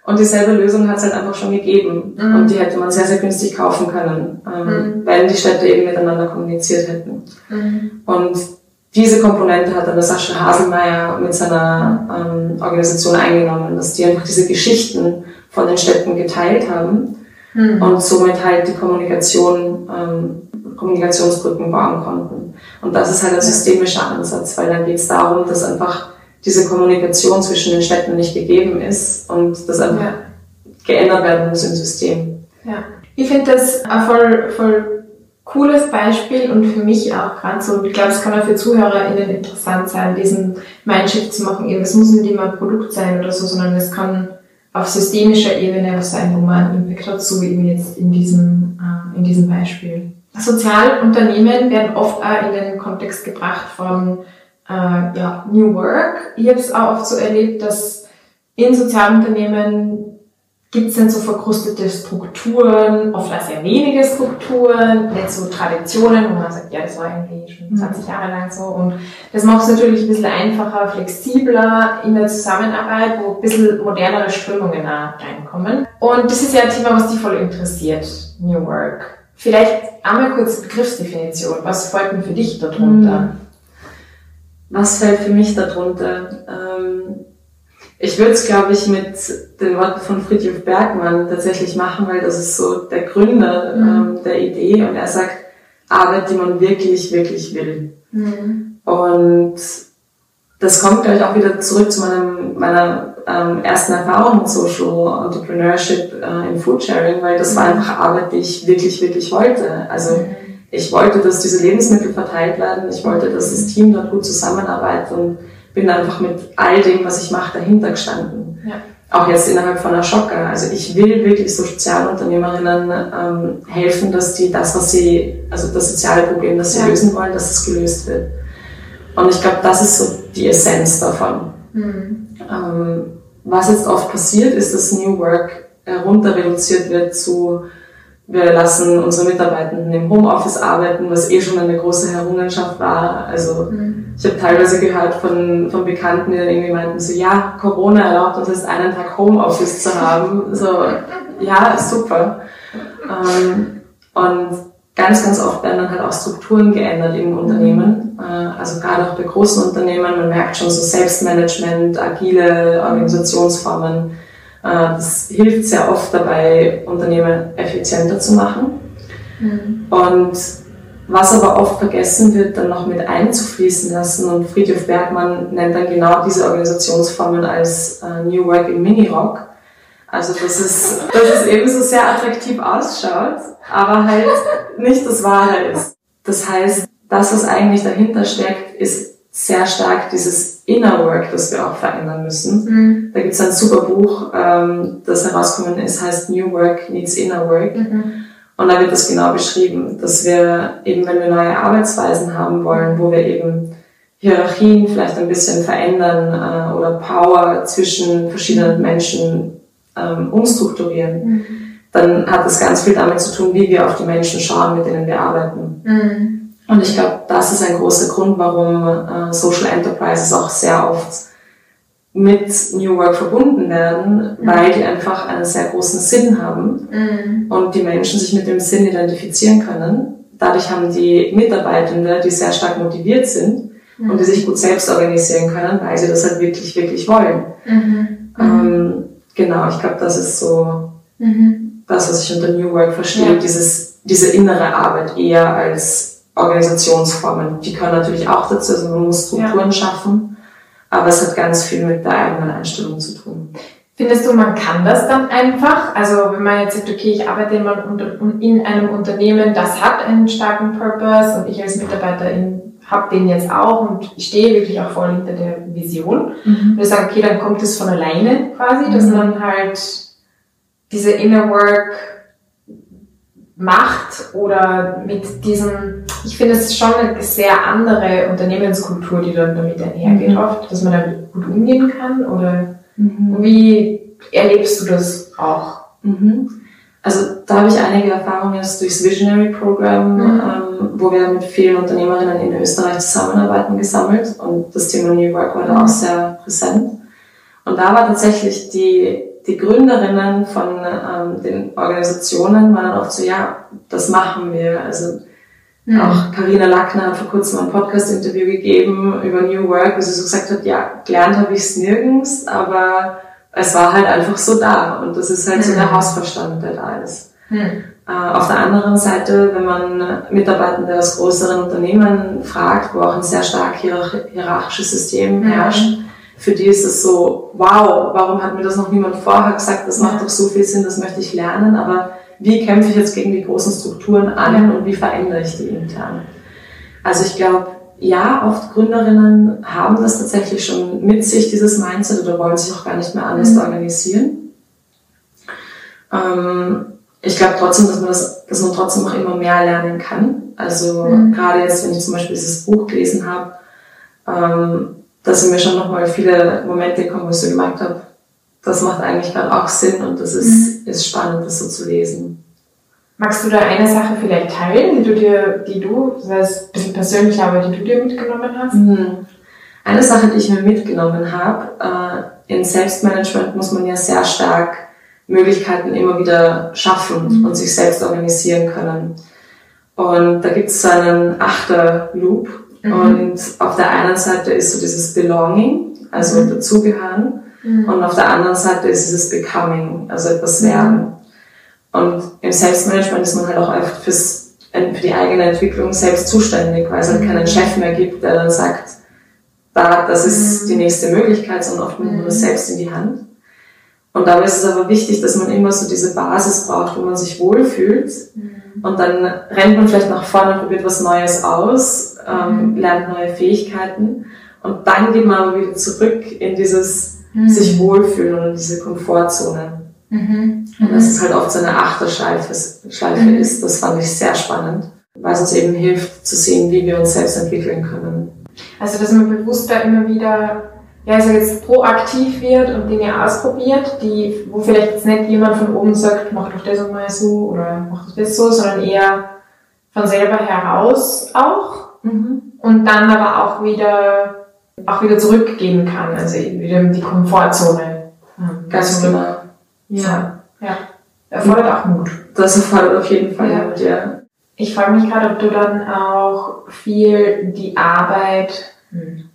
Speaker 2: Und dieselbe Lösung hat es halt einfach schon gegeben. Mhm. Und die hätte man sehr, sehr günstig kaufen können, ähm, mhm. wenn die Städte eben miteinander kommuniziert hätten. Mhm. Und diese Komponente hat dann der Sascha Haselmeier mit seiner ähm, Organisation eingenommen, dass die einfach diese Geschichten von den Städten geteilt haben mhm. und somit halt die Kommunikation, ähm, Kommunikationsbrücken bauen konnten. Und das ist halt ein systemischer Ansatz, weil dann geht es darum, dass einfach diese Kommunikation zwischen den Städten nicht gegeben ist und das einfach ja. geändert werden muss im System.
Speaker 1: Ja. Ich finde das voll, voll cooles Beispiel und für mich auch gerade so, ich glaube, es kann auch für ZuhörerInnen interessant sein, diesen Mindshift zu machen. Es muss nicht immer ein Produkt sein oder so, sondern es kann auf systemischer Ebene was sein, wo man einen Impact hat, so eben jetzt in diesem, äh, in diesem Beispiel. Sozialunternehmen werden oft auch in den Kontext gebracht von äh, ja, New Work. Ich habe es auch oft so erlebt, dass in Sozialunternehmen Gibt es denn so verkrustete Strukturen, oft auch sehr wenige Strukturen, nicht so Traditionen, wo man sagt, ja, das war irgendwie schon 20 mhm. Jahre lang so. Und das macht es natürlich ein bisschen einfacher, flexibler in der Zusammenarbeit, wo ein bisschen modernere Strömungen reinkommen. Und das ist ja ein Thema, was dich voll interessiert, New Work. Vielleicht einmal kurz Begriffsdefinition. Was folgt denn für dich darunter? Mhm.
Speaker 2: Was fällt für mich darunter? Ähm ich würde es, glaube ich, mit den Worten von Friedrich Bergmann tatsächlich machen, weil das ist so der Gründer mhm. ähm, der Idee und er sagt, Arbeit, die man wirklich, wirklich will. Mhm. Und das kommt, glaube ich, auch wieder zurück zu meinem, meiner ähm, ersten Erfahrung mit Social Entrepreneurship äh, in Foodsharing, weil das mhm. war einfach Arbeit, die ich wirklich, wirklich wollte. Also mhm. Ich wollte, dass diese Lebensmittel verteilt werden, ich wollte, dass das Team dort gut zusammenarbeitet und bin einfach mit all dem, was ich mache, dahinter gestanden. Ja. Auch jetzt innerhalb von Ashoka. Also ich will wirklich so Sozialunternehmerinnen ähm, helfen, dass die das, was sie, also das soziale Problem, das sie ja. lösen wollen, dass es gelöst wird. Und ich glaube, das ist so die Essenz davon. Mhm. Ähm, was jetzt oft passiert, ist, dass New Work herunter reduziert wird zu wir lassen unsere Mitarbeitenden im Homeoffice arbeiten, was eh schon eine große Errungenschaft war. Also mhm. ich habe teilweise gehört von, von Bekannten, die irgendwie meinten so, ja, Corona erlaubt uns jetzt einen Tag Homeoffice zu haben. So, ja, super. Ähm, und ganz, ganz oft werden dann halt auch Strukturen geändert im Unternehmen. Äh, also gerade auch bei großen Unternehmen, man merkt schon so Selbstmanagement, agile Organisationsformen das hilft sehr oft dabei, Unternehmen effizienter zu machen. Mhm. Und was aber oft vergessen wird, dann noch mit einzufließen lassen. Und Friedhof Bergmann nennt dann genau diese Organisationsformen als äh, New Work im Mini-Rock. Also, dass es, dass es eben so sehr attraktiv ausschaut, aber halt nicht das Wahre ist. Das heißt, das, was eigentlich dahinter steckt, ist sehr stark dieses Inner Work, das wir auch verändern müssen. Mhm. Da gibt es ein super Buch, ähm, das herausgekommen ist, heißt New Work Needs Inner Work. Mhm. Und da wird das genau beschrieben, dass wir eben, wenn wir neue Arbeitsweisen haben wollen, wo wir eben Hierarchien vielleicht ein bisschen verändern äh, oder Power zwischen verschiedenen mhm. Menschen ähm, umstrukturieren, mhm. dann hat das ganz viel damit zu tun, wie wir auf die Menschen schauen, mit denen wir arbeiten. Mhm. Und ich glaube, das ist ein großer Grund, warum äh, Social Enterprises auch sehr oft mit New Work verbunden werden, mhm. weil die einfach einen sehr großen Sinn haben mhm. und die Menschen sich mit dem Sinn identifizieren können. Dadurch haben die Mitarbeitende, die sehr stark motiviert sind mhm. und die sich gut selbst organisieren können, weil sie das halt wirklich, wirklich wollen. Mhm. Ähm, genau, ich glaube, das ist so mhm. das, was ich unter New Work verstehe, ja. dieses, diese innere Arbeit eher als Organisationsformen. Die können natürlich auch dazu, also man muss Strukturen ja. schaffen, aber es hat ganz viel mit der eigenen Einstellung zu tun.
Speaker 1: Findest du, man kann das dann einfach? Also wenn man jetzt sagt, okay, ich arbeite in einem Unternehmen, das hat einen starken Purpose und ich als Mitarbeiterin habe den jetzt auch und ich stehe wirklich auch voll hinter der Vision. Mhm. Und ich sage, okay, dann kommt es von alleine quasi, dass mhm. man halt diese Inner Work macht oder mit diesem, ich finde es ist schon eine sehr andere Unternehmenskultur, die dann damit einhergeht, mhm. oft, dass man damit gut umgehen kann oder mhm. wie erlebst du das auch?
Speaker 2: Mhm. Also da habe ich einige Erfahrungen jetzt durchs Visionary Program, mhm. ähm, wo wir mit vielen Unternehmerinnen in Österreich zusammenarbeiten, gesammelt und das Thema New Work war da auch mhm. sehr präsent. Und da war tatsächlich die die Gründerinnen von ähm, den Organisationen waren dann oft so, ja, das machen wir. Also mhm. auch Karina Lackner hat vor kurzem ein Podcast-Interview gegeben über New Work, wo sie so gesagt hat, ja, gelernt habe ich es nirgends, aber es war halt einfach so da. Und das ist halt mhm. so der hm. Hausverstand, der da ist. Mhm. Äh, auf der anderen Seite, wenn man Mitarbeitende aus größeren Unternehmen fragt, wo auch ein sehr stark hierarchisches System hm. herrscht, für die ist es so, wow, warum hat mir das noch niemand vorher gesagt, das macht doch so viel Sinn, das möchte ich lernen, aber wie kämpfe ich jetzt gegen die großen Strukturen an und wie verändere ich die intern? Also ich glaube, ja, oft Gründerinnen haben das tatsächlich schon mit sich, dieses Mindset, oder wollen sich auch gar nicht mehr anders mhm. organisieren. Ähm, ich glaube trotzdem, dass man das, dass man trotzdem auch immer mehr lernen kann. Also mhm. gerade jetzt, wenn ich zum Beispiel dieses Buch gelesen habe, ähm, da sind mir schon nochmal viele Momente gekommen, wo ich so gemerkt habe, das macht eigentlich gerade auch Sinn und das ist, mhm. ist spannend, das so zu lesen.
Speaker 1: Magst du da eine Sache vielleicht teilen, die du dir, die du, das heißt ein bisschen persönlich, aber die du dir mitgenommen hast?
Speaker 2: Mhm. Eine Sache, die ich mir mitgenommen habe, äh, in Selbstmanagement muss man ja sehr stark Möglichkeiten immer wieder schaffen mhm. und sich selbst organisieren können. Und da gibt es so einen Achter-Loop. Mhm. Und auf der einen Seite ist so dieses Belonging, also mhm. dazugehören. Mhm. Und auf der anderen Seite ist dieses Becoming, also etwas werden. Und im Selbstmanagement ist man halt auch oft fürs, für die eigene Entwicklung selbst zuständig, weil es halt keinen Chef mehr gibt, der dann sagt, da, das ist die nächste Möglichkeit, sondern oft nimmt man das selbst in die Hand. Und dabei ist es aber wichtig, dass man immer so diese Basis braucht, wo man sich wohlfühlt. Mhm. Und dann rennt man vielleicht nach vorne und probiert was Neues aus, ähm, mhm. lernt neue Fähigkeiten. Und dann geht man aber wieder zurück in dieses mhm. sich wohlfühlen und in diese Komfortzone. Mhm. Und das ist halt oft so eine Achterschleife Schleife mhm. ist. Das fand ich sehr spannend, weil es uns eben hilft zu sehen, wie wir uns selbst entwickeln können.
Speaker 1: Also, dass man bewusst da immer wieder ja, also jetzt proaktiv wird und Dinge ausprobiert, die, wo vielleicht jetzt nicht jemand von oben sagt, mach doch das mal so oder mach doch das so, sondern eher von selber heraus auch mhm. und dann aber auch wieder, auch wieder zurückgehen kann, also wieder in die Komfortzone.
Speaker 2: Ganz genau.
Speaker 1: Ja. ja. Erfordert auch Mut.
Speaker 2: Das erfordert auf jeden Fall ja. Mut, ja.
Speaker 1: Ich frage mich gerade, ob du dann auch viel die Arbeit, hm,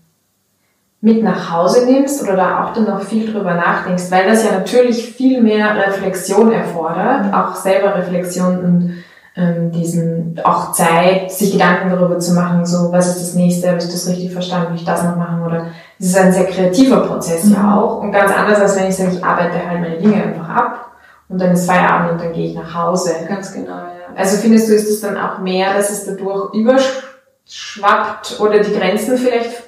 Speaker 1: mit nach Hause nimmst oder da auch dann noch viel drüber nachdenkst, weil das ja natürlich viel mehr Reflexion erfordert, mhm. auch selber Reflexion und ähm, diesen auch Zeit, sich Gedanken darüber zu machen, so was ist das nächste, habe ich das richtig verstanden, will ich das noch machen oder es ist ein sehr kreativer Prozess mhm. ja auch und ganz anders als wenn ich sage, ich arbeite halt meine Dinge einfach ab und dann ist Feierabend und dann gehe ich nach Hause.
Speaker 2: Ganz genau, ja.
Speaker 1: Also findest du, ist es dann auch mehr, dass es dadurch überschwappt oder die Grenzen vielleicht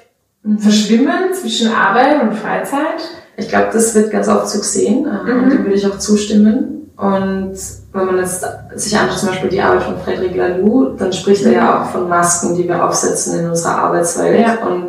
Speaker 1: Mhm. verschwimmen zwischen Arbeit und Freizeit?
Speaker 2: Ich glaube, das wird ganz oft zu sehen äh, mhm. und dem würde ich auch zustimmen. Und wenn man jetzt sich anschaut, zum Beispiel die Arbeit von Frederic Laloux, dann spricht er ja mhm. auch von Masken, die wir aufsetzen in unserer Arbeitswelt ja. und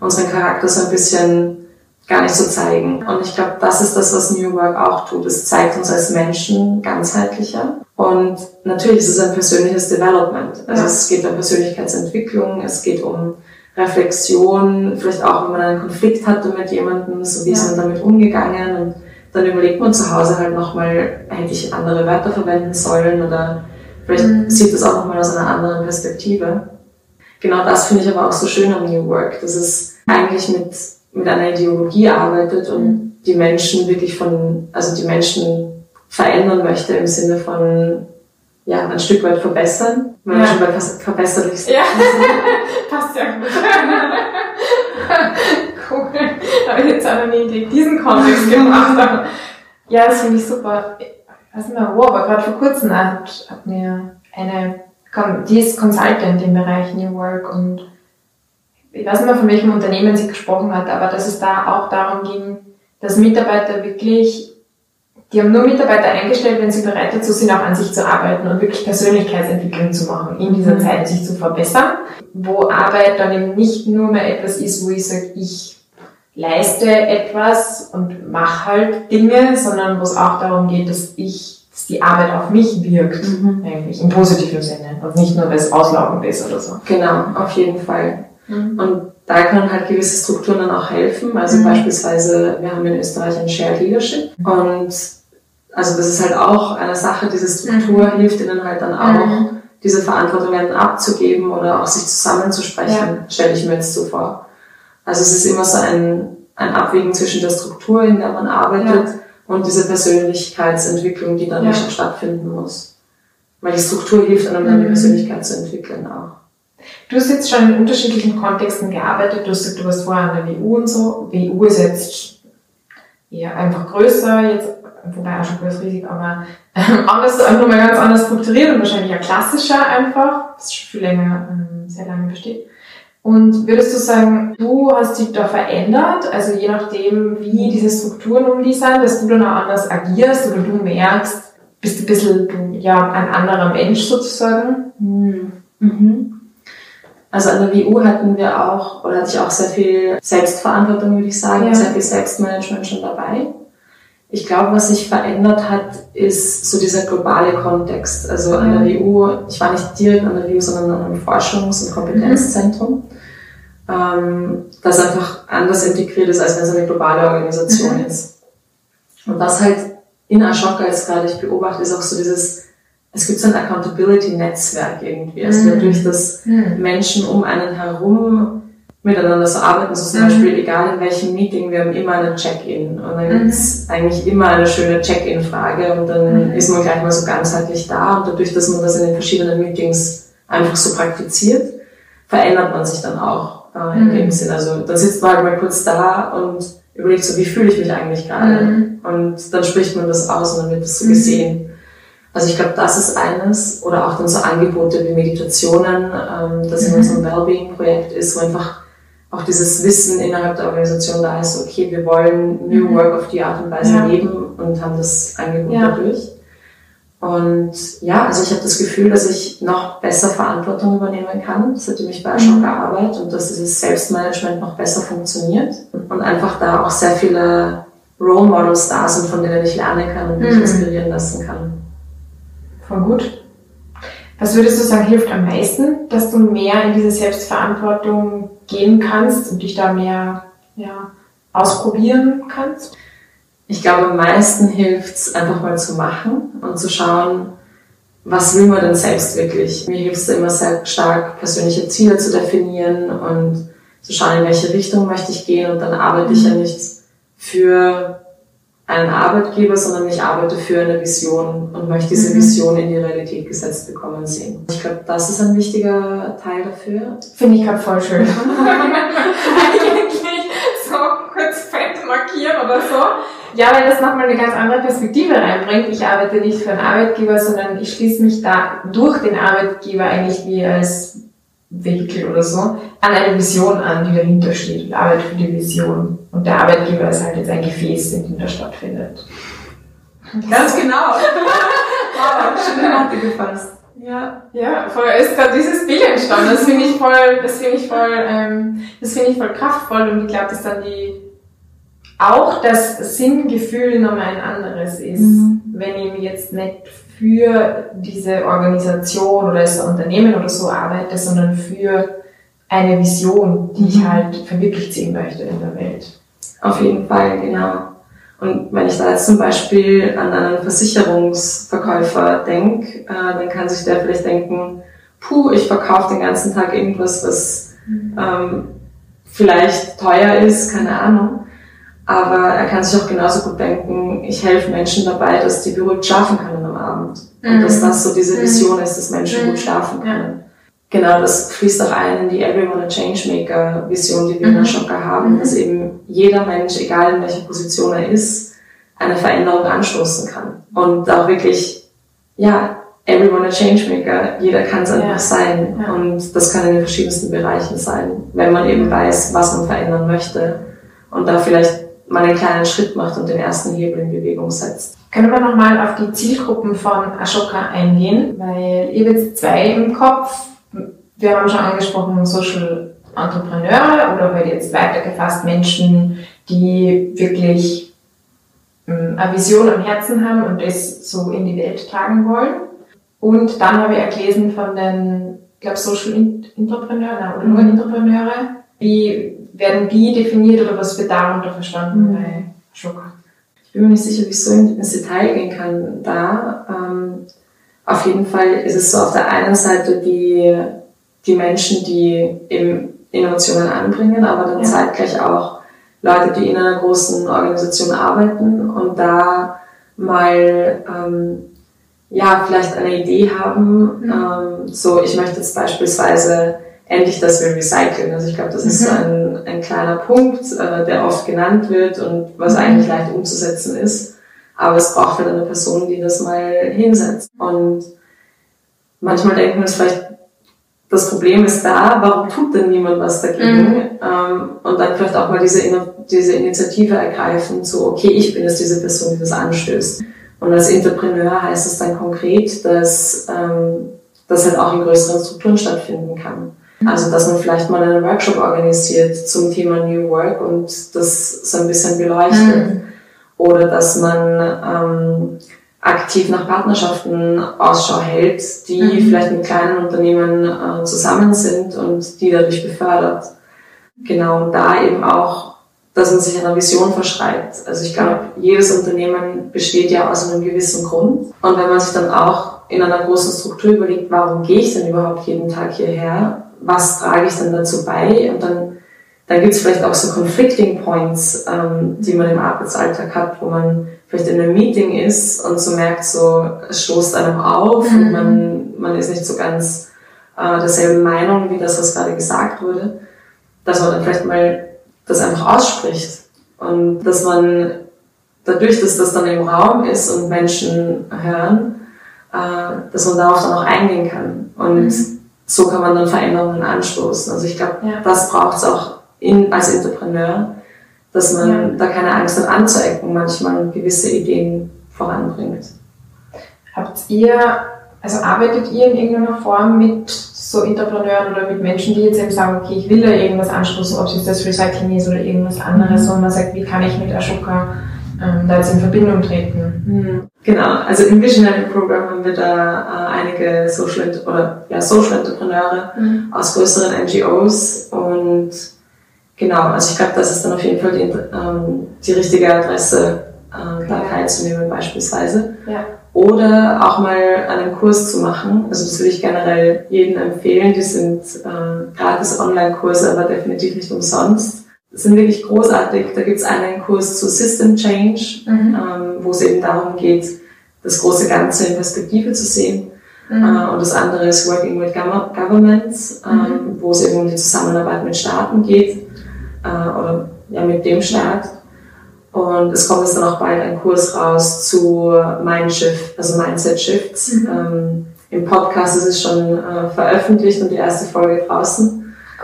Speaker 2: unseren Charakter so ein bisschen gar nicht so zeigen. Und ich glaube, das ist das, was New Work auch tut. Es zeigt uns als Menschen ganzheitlicher. Und natürlich ist es ein persönliches Development. Also ja. es geht um Persönlichkeitsentwicklung, es geht um Reflexion, vielleicht auch, wenn man einen Konflikt hatte mit jemandem, so wie ja. ist man damit umgegangen und dann überlegt man zu Hause halt nochmal, hätte ich andere Wörter verwenden sollen oder vielleicht mhm. sieht das auch nochmal aus einer anderen Perspektive. Genau das finde ich aber auch so schön am New Work, dass es eigentlich mit, mit einer Ideologie arbeitet und mhm. die Menschen wirklich von, also die Menschen verändern möchte im Sinne von ja, ein Stück weit verbessern, wenn ja. wir schon bei verbesserlich sind.
Speaker 1: Ja, passt ja gut. cool. Da habe ich jetzt auch noch nie in diesen Kontext gemacht. ja, das finde ich super. Was mal, wow, aber gerade vor kurzem hat, hat mir eine, die ist Consultant im Bereich New Work und ich weiß nicht mehr, von welchem Unternehmen sie gesprochen hat, aber dass es da auch darum ging, dass Mitarbeiter wirklich die haben nur Mitarbeiter eingestellt, wenn sie bereit dazu sind, auch an sich zu arbeiten und wirklich Persönlichkeitsentwicklung zu machen, in dieser mhm. Zeit sich zu verbessern, wo Arbeit dann eben nicht nur mehr etwas ist, wo ich sage, ich leiste etwas und mache halt Dinge, sondern wo es auch darum geht, dass ich, dass die Arbeit auf mich wirkt, mhm. eigentlich im positiven Sinne und nicht nur, weil es auslaugend ist oder so.
Speaker 2: Genau, auf jeden Fall. Mhm. Und da können halt gewisse Strukturen dann auch helfen. Also mhm. beispielsweise, wir haben in Österreich ein Shared Leadership und also das ist halt auch eine Sache, diese Struktur mhm. hilft ihnen halt dann auch, mhm. diese Verantwortungen abzugeben oder auch sich zusammenzusprechen, ja. stelle ich mir jetzt so vor. Also es ist immer so ein, ein Abwägen zwischen der Struktur, in der man arbeitet, ja. und diese Persönlichkeitsentwicklung, die dann ja. stattfinden muss. Weil die Struktur hilft einem dann, die mhm. Persönlichkeit zu entwickeln auch.
Speaker 1: Du hast jetzt schon in unterschiedlichen Kontexten gearbeitet. Du hast gesagt, du warst vorher an der WU und so. WU ist jetzt eher einfach größer, jetzt wobei auch schon größeres Risiko, aber ähm, anders, einfach mal ganz anders strukturiert und wahrscheinlich ja klassischer einfach, das schon viel länger, ähm, sehr lange besteht. Und würdest du sagen, du hast dich da verändert, also je nachdem, wie diese Strukturen um die sind, dass du dann auch anders agierst oder du merkst, bist du ein bisschen, ja, ein anderer Mensch sozusagen?
Speaker 2: Mhm. Mhm. Also an der WU hatten wir auch, oder hatte ich auch sehr viel Selbstverantwortung, würde ich sagen, ja. sehr viel Selbstmanagement schon dabei Ich glaube, was sich verändert hat, ist so dieser globale Kontext. Also an der mhm. WU, ich war nicht direkt an der WU, sondern an einem Forschungs- und Kompetenzzentrum, mhm. Ähm, das einfach anders integriert ist, als wenn es eine globale Organisation mhm. ist. Und was halt in Ashoka jetzt gerade ich beobachte, ist auch so dieses, es gibt so ein Accountability-Netzwerk irgendwie. Also mhm. dadurch, dass mhm. Menschen um einen herum miteinander so arbeiten, so zum mhm. Beispiel, egal in welchem Meeting, wir haben immer einen Check-in. Und dann gibt es eigentlich immer eine schöne Check-in-Frage und dann mhm. ist man gleich mal so ganzheitlich da. Und dadurch, dass man das in den verschiedenen Meetings einfach so praktiziert, verändert man sich dann auch äh, in dem mhm. Sinn. Also dann sitzt man halt mal kurz da und überlegt so, wie fühle ich mich eigentlich gerade? Mhm. Und dann spricht man das aus und dann wird das so gesehen. Also ich glaube, das ist eines. Oder auch dann so Angebote wie Meditationen, ähm, das in unserem Wellbeing-Projekt ist, wo einfach auch dieses Wissen innerhalb der Organisation da ist, okay, wir wollen New mhm. Work auf die Art und Weise ja. leben und haben das Angebot ja. dadurch. Und ja, also ich habe das Gefühl, dass ich noch besser Verantwortung übernehmen kann, seitdem ich bei Ashoka mhm. arbeite und dass dieses Selbstmanagement noch besser funktioniert und einfach da auch sehr viele Role Models da sind, von denen ich lernen kann und mich mhm. inspirieren lassen kann.
Speaker 1: Voll gut. Was würdest du sagen, hilft am meisten, dass du mehr in diese Selbstverantwortung gehen kannst und dich da mehr ja, ausprobieren kannst?
Speaker 2: Ich glaube, am meisten hilft es einfach mal zu machen und zu schauen, was will man denn selbst wirklich. Mir hilft es immer sehr stark, persönliche Ziele zu definieren und zu schauen, in welche Richtung möchte ich gehen und dann arbeite ich ja mhm. nicht für einen Arbeitgeber, sondern ich arbeite für eine Vision und möchte diese mhm. Vision in die Realität gesetzt bekommen sehen. Ich glaube, das ist ein wichtiger Teil dafür.
Speaker 1: Finde ich gerade voll schön. Eigentlich so kurz fett markieren oder so. Ja, weil das nochmal eine ganz andere Perspektive reinbringt. Ich arbeite nicht für einen Arbeitgeber, sondern ich schließe mich da durch den Arbeitgeber eigentlich wie als Vehikel oder so, an eine Vision an, die dahinter steht und arbeite für die Vision. Und der Arbeitgeber ist halt jetzt ein Gefäß, in dem das stattfindet.
Speaker 2: Ganz genau. wow, schön hat dir gefasst.
Speaker 1: Ja, ja, voll ist da dieses Bild entstanden. Das finde ich voll, das finde ich voll, ähm, das finde ich voll kraftvoll und ich glaube, dass dann die auch das Sinngefühl nochmal ein anderes ist, mhm. wenn ich jetzt nicht für diese Organisation oder das Unternehmen oder so arbeite, sondern für eine Vision, die ich mhm. halt verwirklicht sehen möchte in der Welt.
Speaker 2: Auf jeden Fall, genau. Und wenn ich da jetzt zum Beispiel an einen Versicherungsverkäufer denke, äh, dann kann sich der vielleicht denken, puh, ich verkaufe den ganzen Tag irgendwas, was mhm. ähm, vielleicht teuer ist, keine Ahnung. Aber er kann sich auch genauso gut denken, ich helfe Menschen dabei, dass die beruhigt schlafen können am Abend. Mhm. Und dass das so diese mhm. Vision ist, dass Menschen mhm. gut schlafen können. Genau, das fließt auch ein in die Everyone a Changemaker Vision, die wir in der mhm. Schocker haben, mhm. dass eben jeder Mensch, egal in welcher Position er ist, eine Veränderung anstoßen kann. Und auch wirklich, ja, everyone a Changemaker, jeder kann es einfach ja. sein. Ja. Und das kann in den verschiedensten Bereichen sein, wenn man eben weiß, was man verändern möchte. Und da vielleicht mal einen kleinen Schritt macht und den ersten Hebel in Bewegung setzt.
Speaker 1: Können wir nochmal auf die Zielgruppen von Ashoka eingehen? Weil ihr jetzt zwei im Kopf. Wir haben schon angesprochen Social Entrepreneure oder halt jetzt weitergefasst Menschen, die wirklich ähm, eine Vision am Herzen haben und das so in die Welt tragen wollen. Und dann habe ich gelesen von den, ich glaube, Social Entrepreneure oder nur Entrepreneure, wie werden die definiert oder was wird darunter verstanden mhm. bei Schocker?
Speaker 2: Ich bin mir nicht sicher, wie ich so ins Detail gehen kann da. Ähm, auf jeden Fall ist es so auf der einen Seite die, die Menschen, die eben Innovationen anbringen, aber dann ja. zeitgleich auch Leute, die in einer großen Organisation arbeiten und da mal ähm, ja vielleicht eine Idee haben. Mhm. Ähm, so, ich möchte jetzt beispielsweise endlich, dass wir recyceln. Also ich glaube, das ist so mhm. ein, ein kleiner Punkt, äh, der oft genannt wird und was mhm. eigentlich leicht umzusetzen ist. Aber es braucht halt eine Person, die das mal hinsetzt. Und manchmal denken wir uns vielleicht, das Problem ist da, warum tut denn niemand was dagegen? Mhm. Ähm, und dann vielleicht auch mal diese, diese Initiative ergreifen, so, okay, ich bin jetzt diese Person, die das anstößt. Und als Entrepreneur heißt es dann konkret, dass ähm, das halt auch in größeren Strukturen stattfinden kann. Also, dass man vielleicht mal einen Workshop organisiert zum Thema New Work und das so ein bisschen beleuchtet. Mhm. oder dass man ähm, aktiv nach Partnerschaften Ausschau hält, die mhm. vielleicht mit kleinen Unternehmen äh, zusammen sind und die dadurch befördert. Genau, da eben auch, dass man sich einer Vision verschreibt. Also ich glaube, jedes Unternehmen besteht ja aus einem gewissen Grund. Und wenn man sich dann auch in einer großen Struktur überlegt, warum gehe ich denn überhaupt jeden Tag hierher? Was trage ich denn dazu bei? Und dann, dann gibt es vielleicht auch so Conflicting Points, ähm, die man im Arbeitsalltag hat, wo man vielleicht in einem Meeting ist und so merkt, so, es stoßt einem auf mhm. und man, man ist nicht so ganz äh, derselben Meinung wie das, was gerade gesagt wurde, dass man dann vielleicht mal das einfach ausspricht und dass man dadurch, dass das dann im Raum ist und Menschen hören, äh, dass man darauf dann auch eingehen kann und mhm. So kann man dann Veränderungen anstoßen. Also ich glaube, ja. das braucht es auch in, als Entrepreneur, dass man ja. da keine Angst hat anzuecken, manchmal gewisse Ideen voranbringt.
Speaker 1: Habt ihr, also arbeitet ihr in irgendeiner Form mit so Entrepreneuren oder mit Menschen, die jetzt eben sagen, okay, ich will da irgendwas anstoßen, ob es jetzt das Recycling ist oder irgendwas anderes, mhm. und man sagt, wie kann ich mit Ashoka ähm, da jetzt in Verbindung treten?
Speaker 2: Mhm. Genau, also im Visionary Program haben wir da äh, einige Social, oder, ja, Social Entrepreneure mhm. aus größeren NGOs und Genau, also ich glaube, das ist dann auf jeden Fall die, ähm, die richtige Adresse, äh, da teilzunehmen beispielsweise. Ja. Oder auch mal einen Kurs zu machen. Also das würde ich generell jedem empfehlen. Die sind äh, gratis Online-Kurse, aber definitiv nicht umsonst. Das sind wirklich großartig. Da gibt es einen Kurs zu System Change, mhm. ähm, wo es eben darum geht, das große Ganze in Perspektive zu sehen. Mhm. Äh, und das andere ist Working with Governments, ähm, mhm. wo es eben um die Zusammenarbeit mit Staaten geht äh, oder ja, mit dem Staat. Und es kommt jetzt dann auch bald ein Kurs raus zu Mindshift, also Mindset Shifts. Mhm. Ähm, Im Podcast ist es schon äh, veröffentlicht und die erste Folge draußen.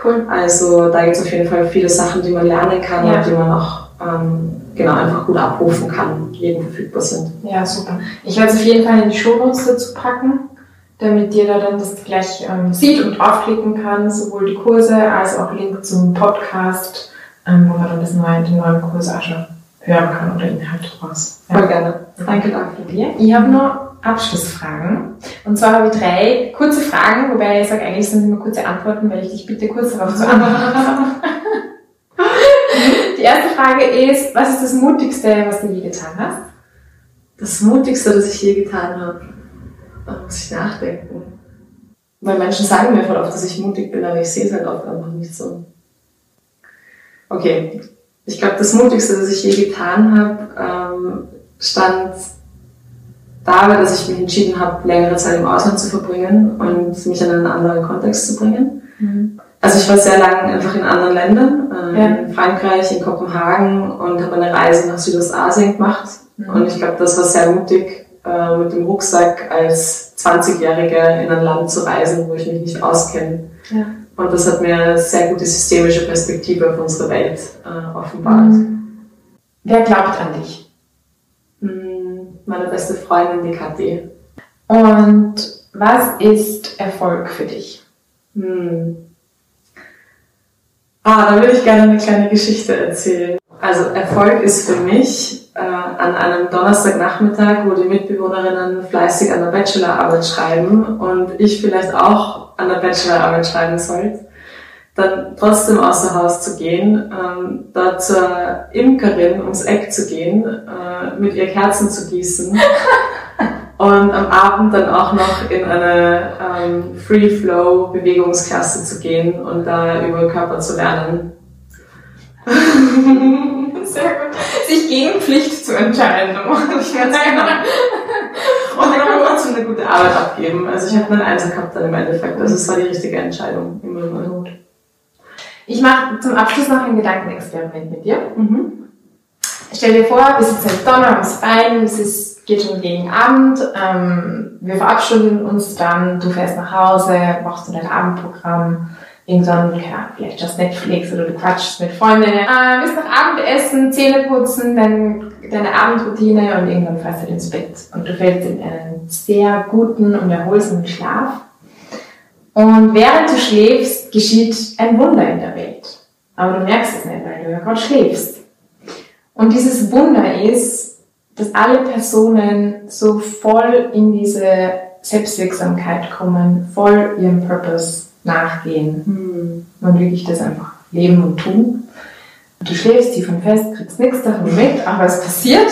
Speaker 2: Cool. Also da gibt es auf jeden Fall viele Sachen, die man lernen kann ja. und die man auch ähm, genau einfach gut abrufen kann, jedem verfügbar sind.
Speaker 1: Ja, super. Ich werde es auf jeden Fall in die Show Notes dazu packen, damit jeder dann das gleich ähm, sieht und draufklicken kann, sowohl die Kurse als auch Link zum Podcast ähm, wo man dann das neue, den neuen Kurs auch schon hören kann oder Inhalt draus.
Speaker 2: Ja. Voll gerne. Danke danke dir.
Speaker 1: Ich habe noch Abschlussfragen. Und zwar habe ich drei kurze Fragen, wobei ich sage, eigentlich sind es immer kurze Antworten, weil ich dich bitte kurz darauf zu antworten Die erste Frage ist, was ist das Mutigste, was du je getan hast?
Speaker 2: Das Mutigste, das ich je getan habe? Da muss ich nachdenken. Weil Menschen sagen mir voll oft, dass ich mutig bin, aber ich sehe es halt oft einfach nicht so. Okay, ich glaube, das Mutigste, das ich je getan habe, ähm, stand dabei, dass ich mich entschieden habe, längere Zeit im Ausland zu verbringen und mich in einen anderen Kontext zu bringen. Mhm. Also ich war sehr lange einfach in anderen Ländern, äh, ja. in Frankreich, in Kopenhagen und habe eine Reise nach Südostasien gemacht. Mhm. Und ich glaube, das war sehr mutig, äh, mit dem Rucksack als 20-Jährige in ein Land zu reisen, wo ich mich nicht auskenne. Ja. Und das hat mir eine sehr gute systemische Perspektive auf unsere Welt äh, offenbart. Mhm.
Speaker 1: Wer glaubt an dich?
Speaker 2: Meine beste Freundin, die Kathi.
Speaker 1: Und was ist Erfolg für dich? Mhm.
Speaker 2: Ah, da würde ich gerne eine kleine Geschichte erzählen. Also Erfolg ist für mich äh, an einem Donnerstagnachmittag, wo die Mitbewohnerinnen fleißig an der Bachelorarbeit schreiben und ich vielleicht auch an der Bachelorarbeit schreiben sollt, dann trotzdem außer Haus zu gehen, ähm, da zur Imkerin ums Eck zu gehen, äh, mit ihr Kerzen zu gießen und am Abend dann auch noch in eine ähm, Free-Flow-Bewegungsklasse zu gehen und da über Körper zu lernen.
Speaker 1: Sehr gut. Sich gegen Pflicht zu entscheiden. Ich ganz genau.
Speaker 2: Und dann kann man trotzdem eine gute Arbeit abgeben. Also ich habe einen Einser gehabt dann im Endeffekt. Also es war die richtige Entscheidung. Immer gut.
Speaker 1: Ich mache zum Abschluss noch ein Gedankenexperiment mit dir. Mhm. Stell dir vor, wir sitzen im Donner ums Bein, es ist, geht schon gegen Abend, ähm, wir verabschieden uns dann, du fährst nach Hause, machst du dein Abendprogramm, irgendwann, keine Ahnung, vielleicht schaust Netflix oder du quatschst mit Freundinnen, äh, bist nach Abendessen, Zähne putzen, dein, deine Abendroutine und irgendwann fährst du ins Bett und du fällst in einen sehr guten und erholsamen Schlaf. Und während du schläfst, geschieht ein Wunder in der Welt. Aber du merkst es nicht, weil du ja gerade schläfst. Und dieses Wunder ist, dass alle Personen so voll in diese Selbstwirksamkeit kommen, voll ihrem Purpose nachgehen mhm. und wirklich das einfach leben und tun. Du schläfst tief und fest, kriegst nichts davon mit, aber es passiert.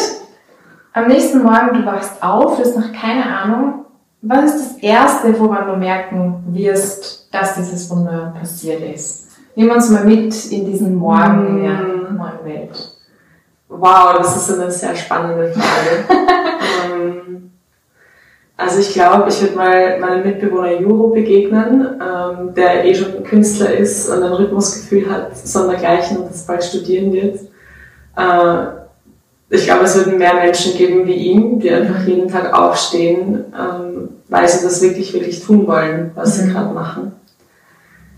Speaker 1: Am nächsten Morgen, du wachst auf, du hast noch keine Ahnung, was ist das Erste, woran du merken wirst, dass dieses Wunder passiert ist? Nehmen wir uns mal mit in diesen Morgen mm. der neuen Welt.
Speaker 2: Wow, das ist eine sehr spannende Frage. Ähm, also ich glaube, ich würde mal meinem Mitbewohner Juro begegnen, ähm, der eh schon Künstler ist und ein Rhythmusgefühl hat, sondergleichen und das bald studieren wird. Äh, ich glaube, es würden mehr Menschen geben wie ihn, die einfach jeden Tag aufstehen, ähm, weil sie das wirklich, wirklich tun wollen, was sie mhm. gerade machen.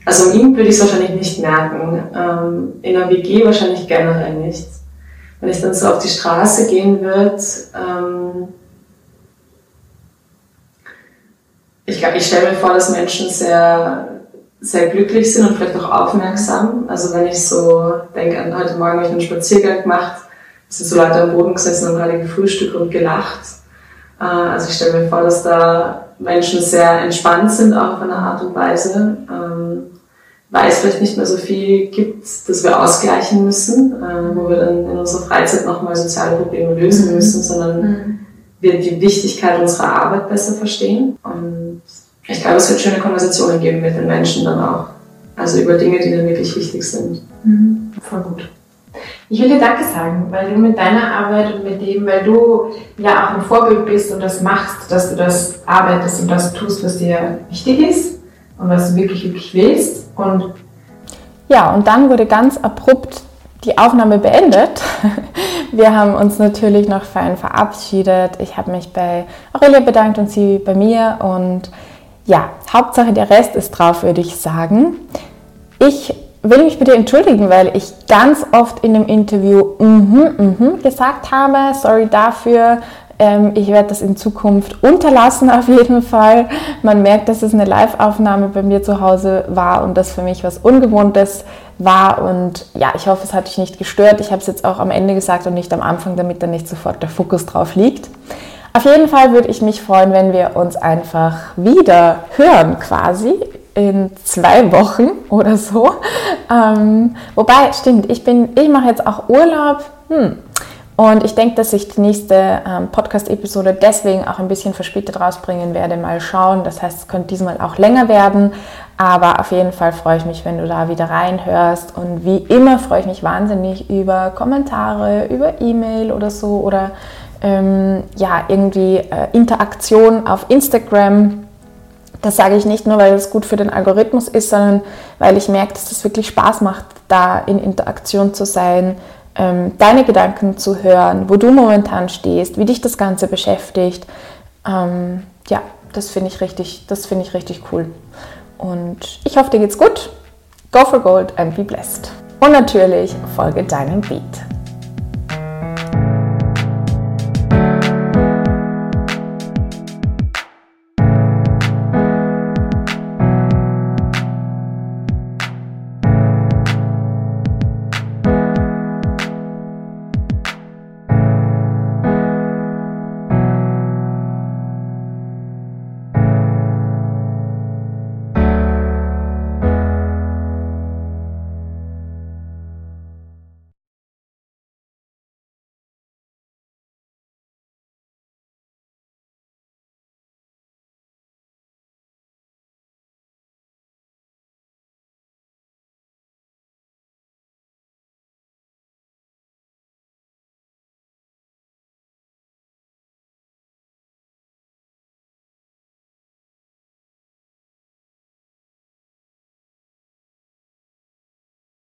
Speaker 2: Also in ihm würde ich es wahrscheinlich nicht merken. Ähm, in einer WG wahrscheinlich generell nicht. Wenn ich dann so auf die Straße gehen würde, ähm, ich, ich stelle mir vor, dass Menschen sehr, sehr glücklich sind und vielleicht auch aufmerksam. Also wenn ich so denke, heute Morgen habe ich einen Spaziergang gemacht, sind so Leute am Boden gesessen und gerade gefrühstückt und gelacht. Äh, also ich stelle mir vor, dass da Menschen sehr entspannt sind, auch auf eine Art und Weise, ähm, weil es vielleicht nicht mehr so viel gibt, das wir ausgleichen müssen, äh, wo wir dann in unserer Freizeit nochmal soziale Probleme lösen mhm. müssen, sondern mhm. wir die Wichtigkeit unserer Arbeit besser verstehen. Und ich glaube, es wird schöne Konversationen geben mit den Menschen dann auch. Also über Dinge, die dann wirklich wichtig sind.
Speaker 1: Mhm. Voll gut. Ich will dir Danke sagen, weil du mit deiner Arbeit und mit dem, weil du ja auch ein Vorbild bist und das machst, dass du das arbeitest und das tust, was dir wichtig ist und was du wirklich, wirklich willst. Und ja, und dann wurde ganz abrupt die Aufnahme beendet. Wir haben uns natürlich noch fein verabschiedet. Ich habe mich bei Aurelia bedankt und sie bei mir. Und ja, Hauptsache der Rest ist drauf, würde ich sagen. Ich will mich bitte entschuldigen, weil ich ganz oft in dem Interview mhm, mhm gesagt habe. Sorry dafür. Ähm, ich werde das in Zukunft unterlassen auf jeden Fall. Man merkt, dass es eine Live-Aufnahme bei mir zu Hause war und das für mich was Ungewohntes war. Und ja, ich hoffe, es hat dich nicht gestört. Ich habe es jetzt auch am Ende gesagt und nicht am Anfang, damit dann nicht sofort der Fokus drauf liegt. Auf jeden Fall würde ich mich freuen, wenn wir uns einfach wieder hören quasi in zwei Wochen oder so. Ähm, wobei, stimmt, ich, ich mache jetzt auch Urlaub. Hm. Und ich denke, dass ich die nächste ähm, Podcast-Episode deswegen auch ein bisschen verspätet rausbringen werde. Mal schauen. Das heißt, es könnte diesmal auch länger werden. Aber auf jeden Fall freue ich mich, wenn du da wieder reinhörst. Und wie immer freue ich mich wahnsinnig über Kommentare, über E-Mail oder so. Oder ähm, ja, irgendwie äh, Interaktion auf Instagram das sage ich nicht nur, weil es gut für den Algorithmus ist, sondern weil ich merke, dass es das wirklich Spaß macht, da in Interaktion zu sein, ähm, deine Gedanken zu hören, wo du momentan stehst, wie dich das Ganze beschäftigt. Ähm, ja, das finde ich richtig, das finde ich richtig cool. Und ich hoffe, dir geht's gut. Go for gold and be blessed. Und natürlich folge deinem Beat.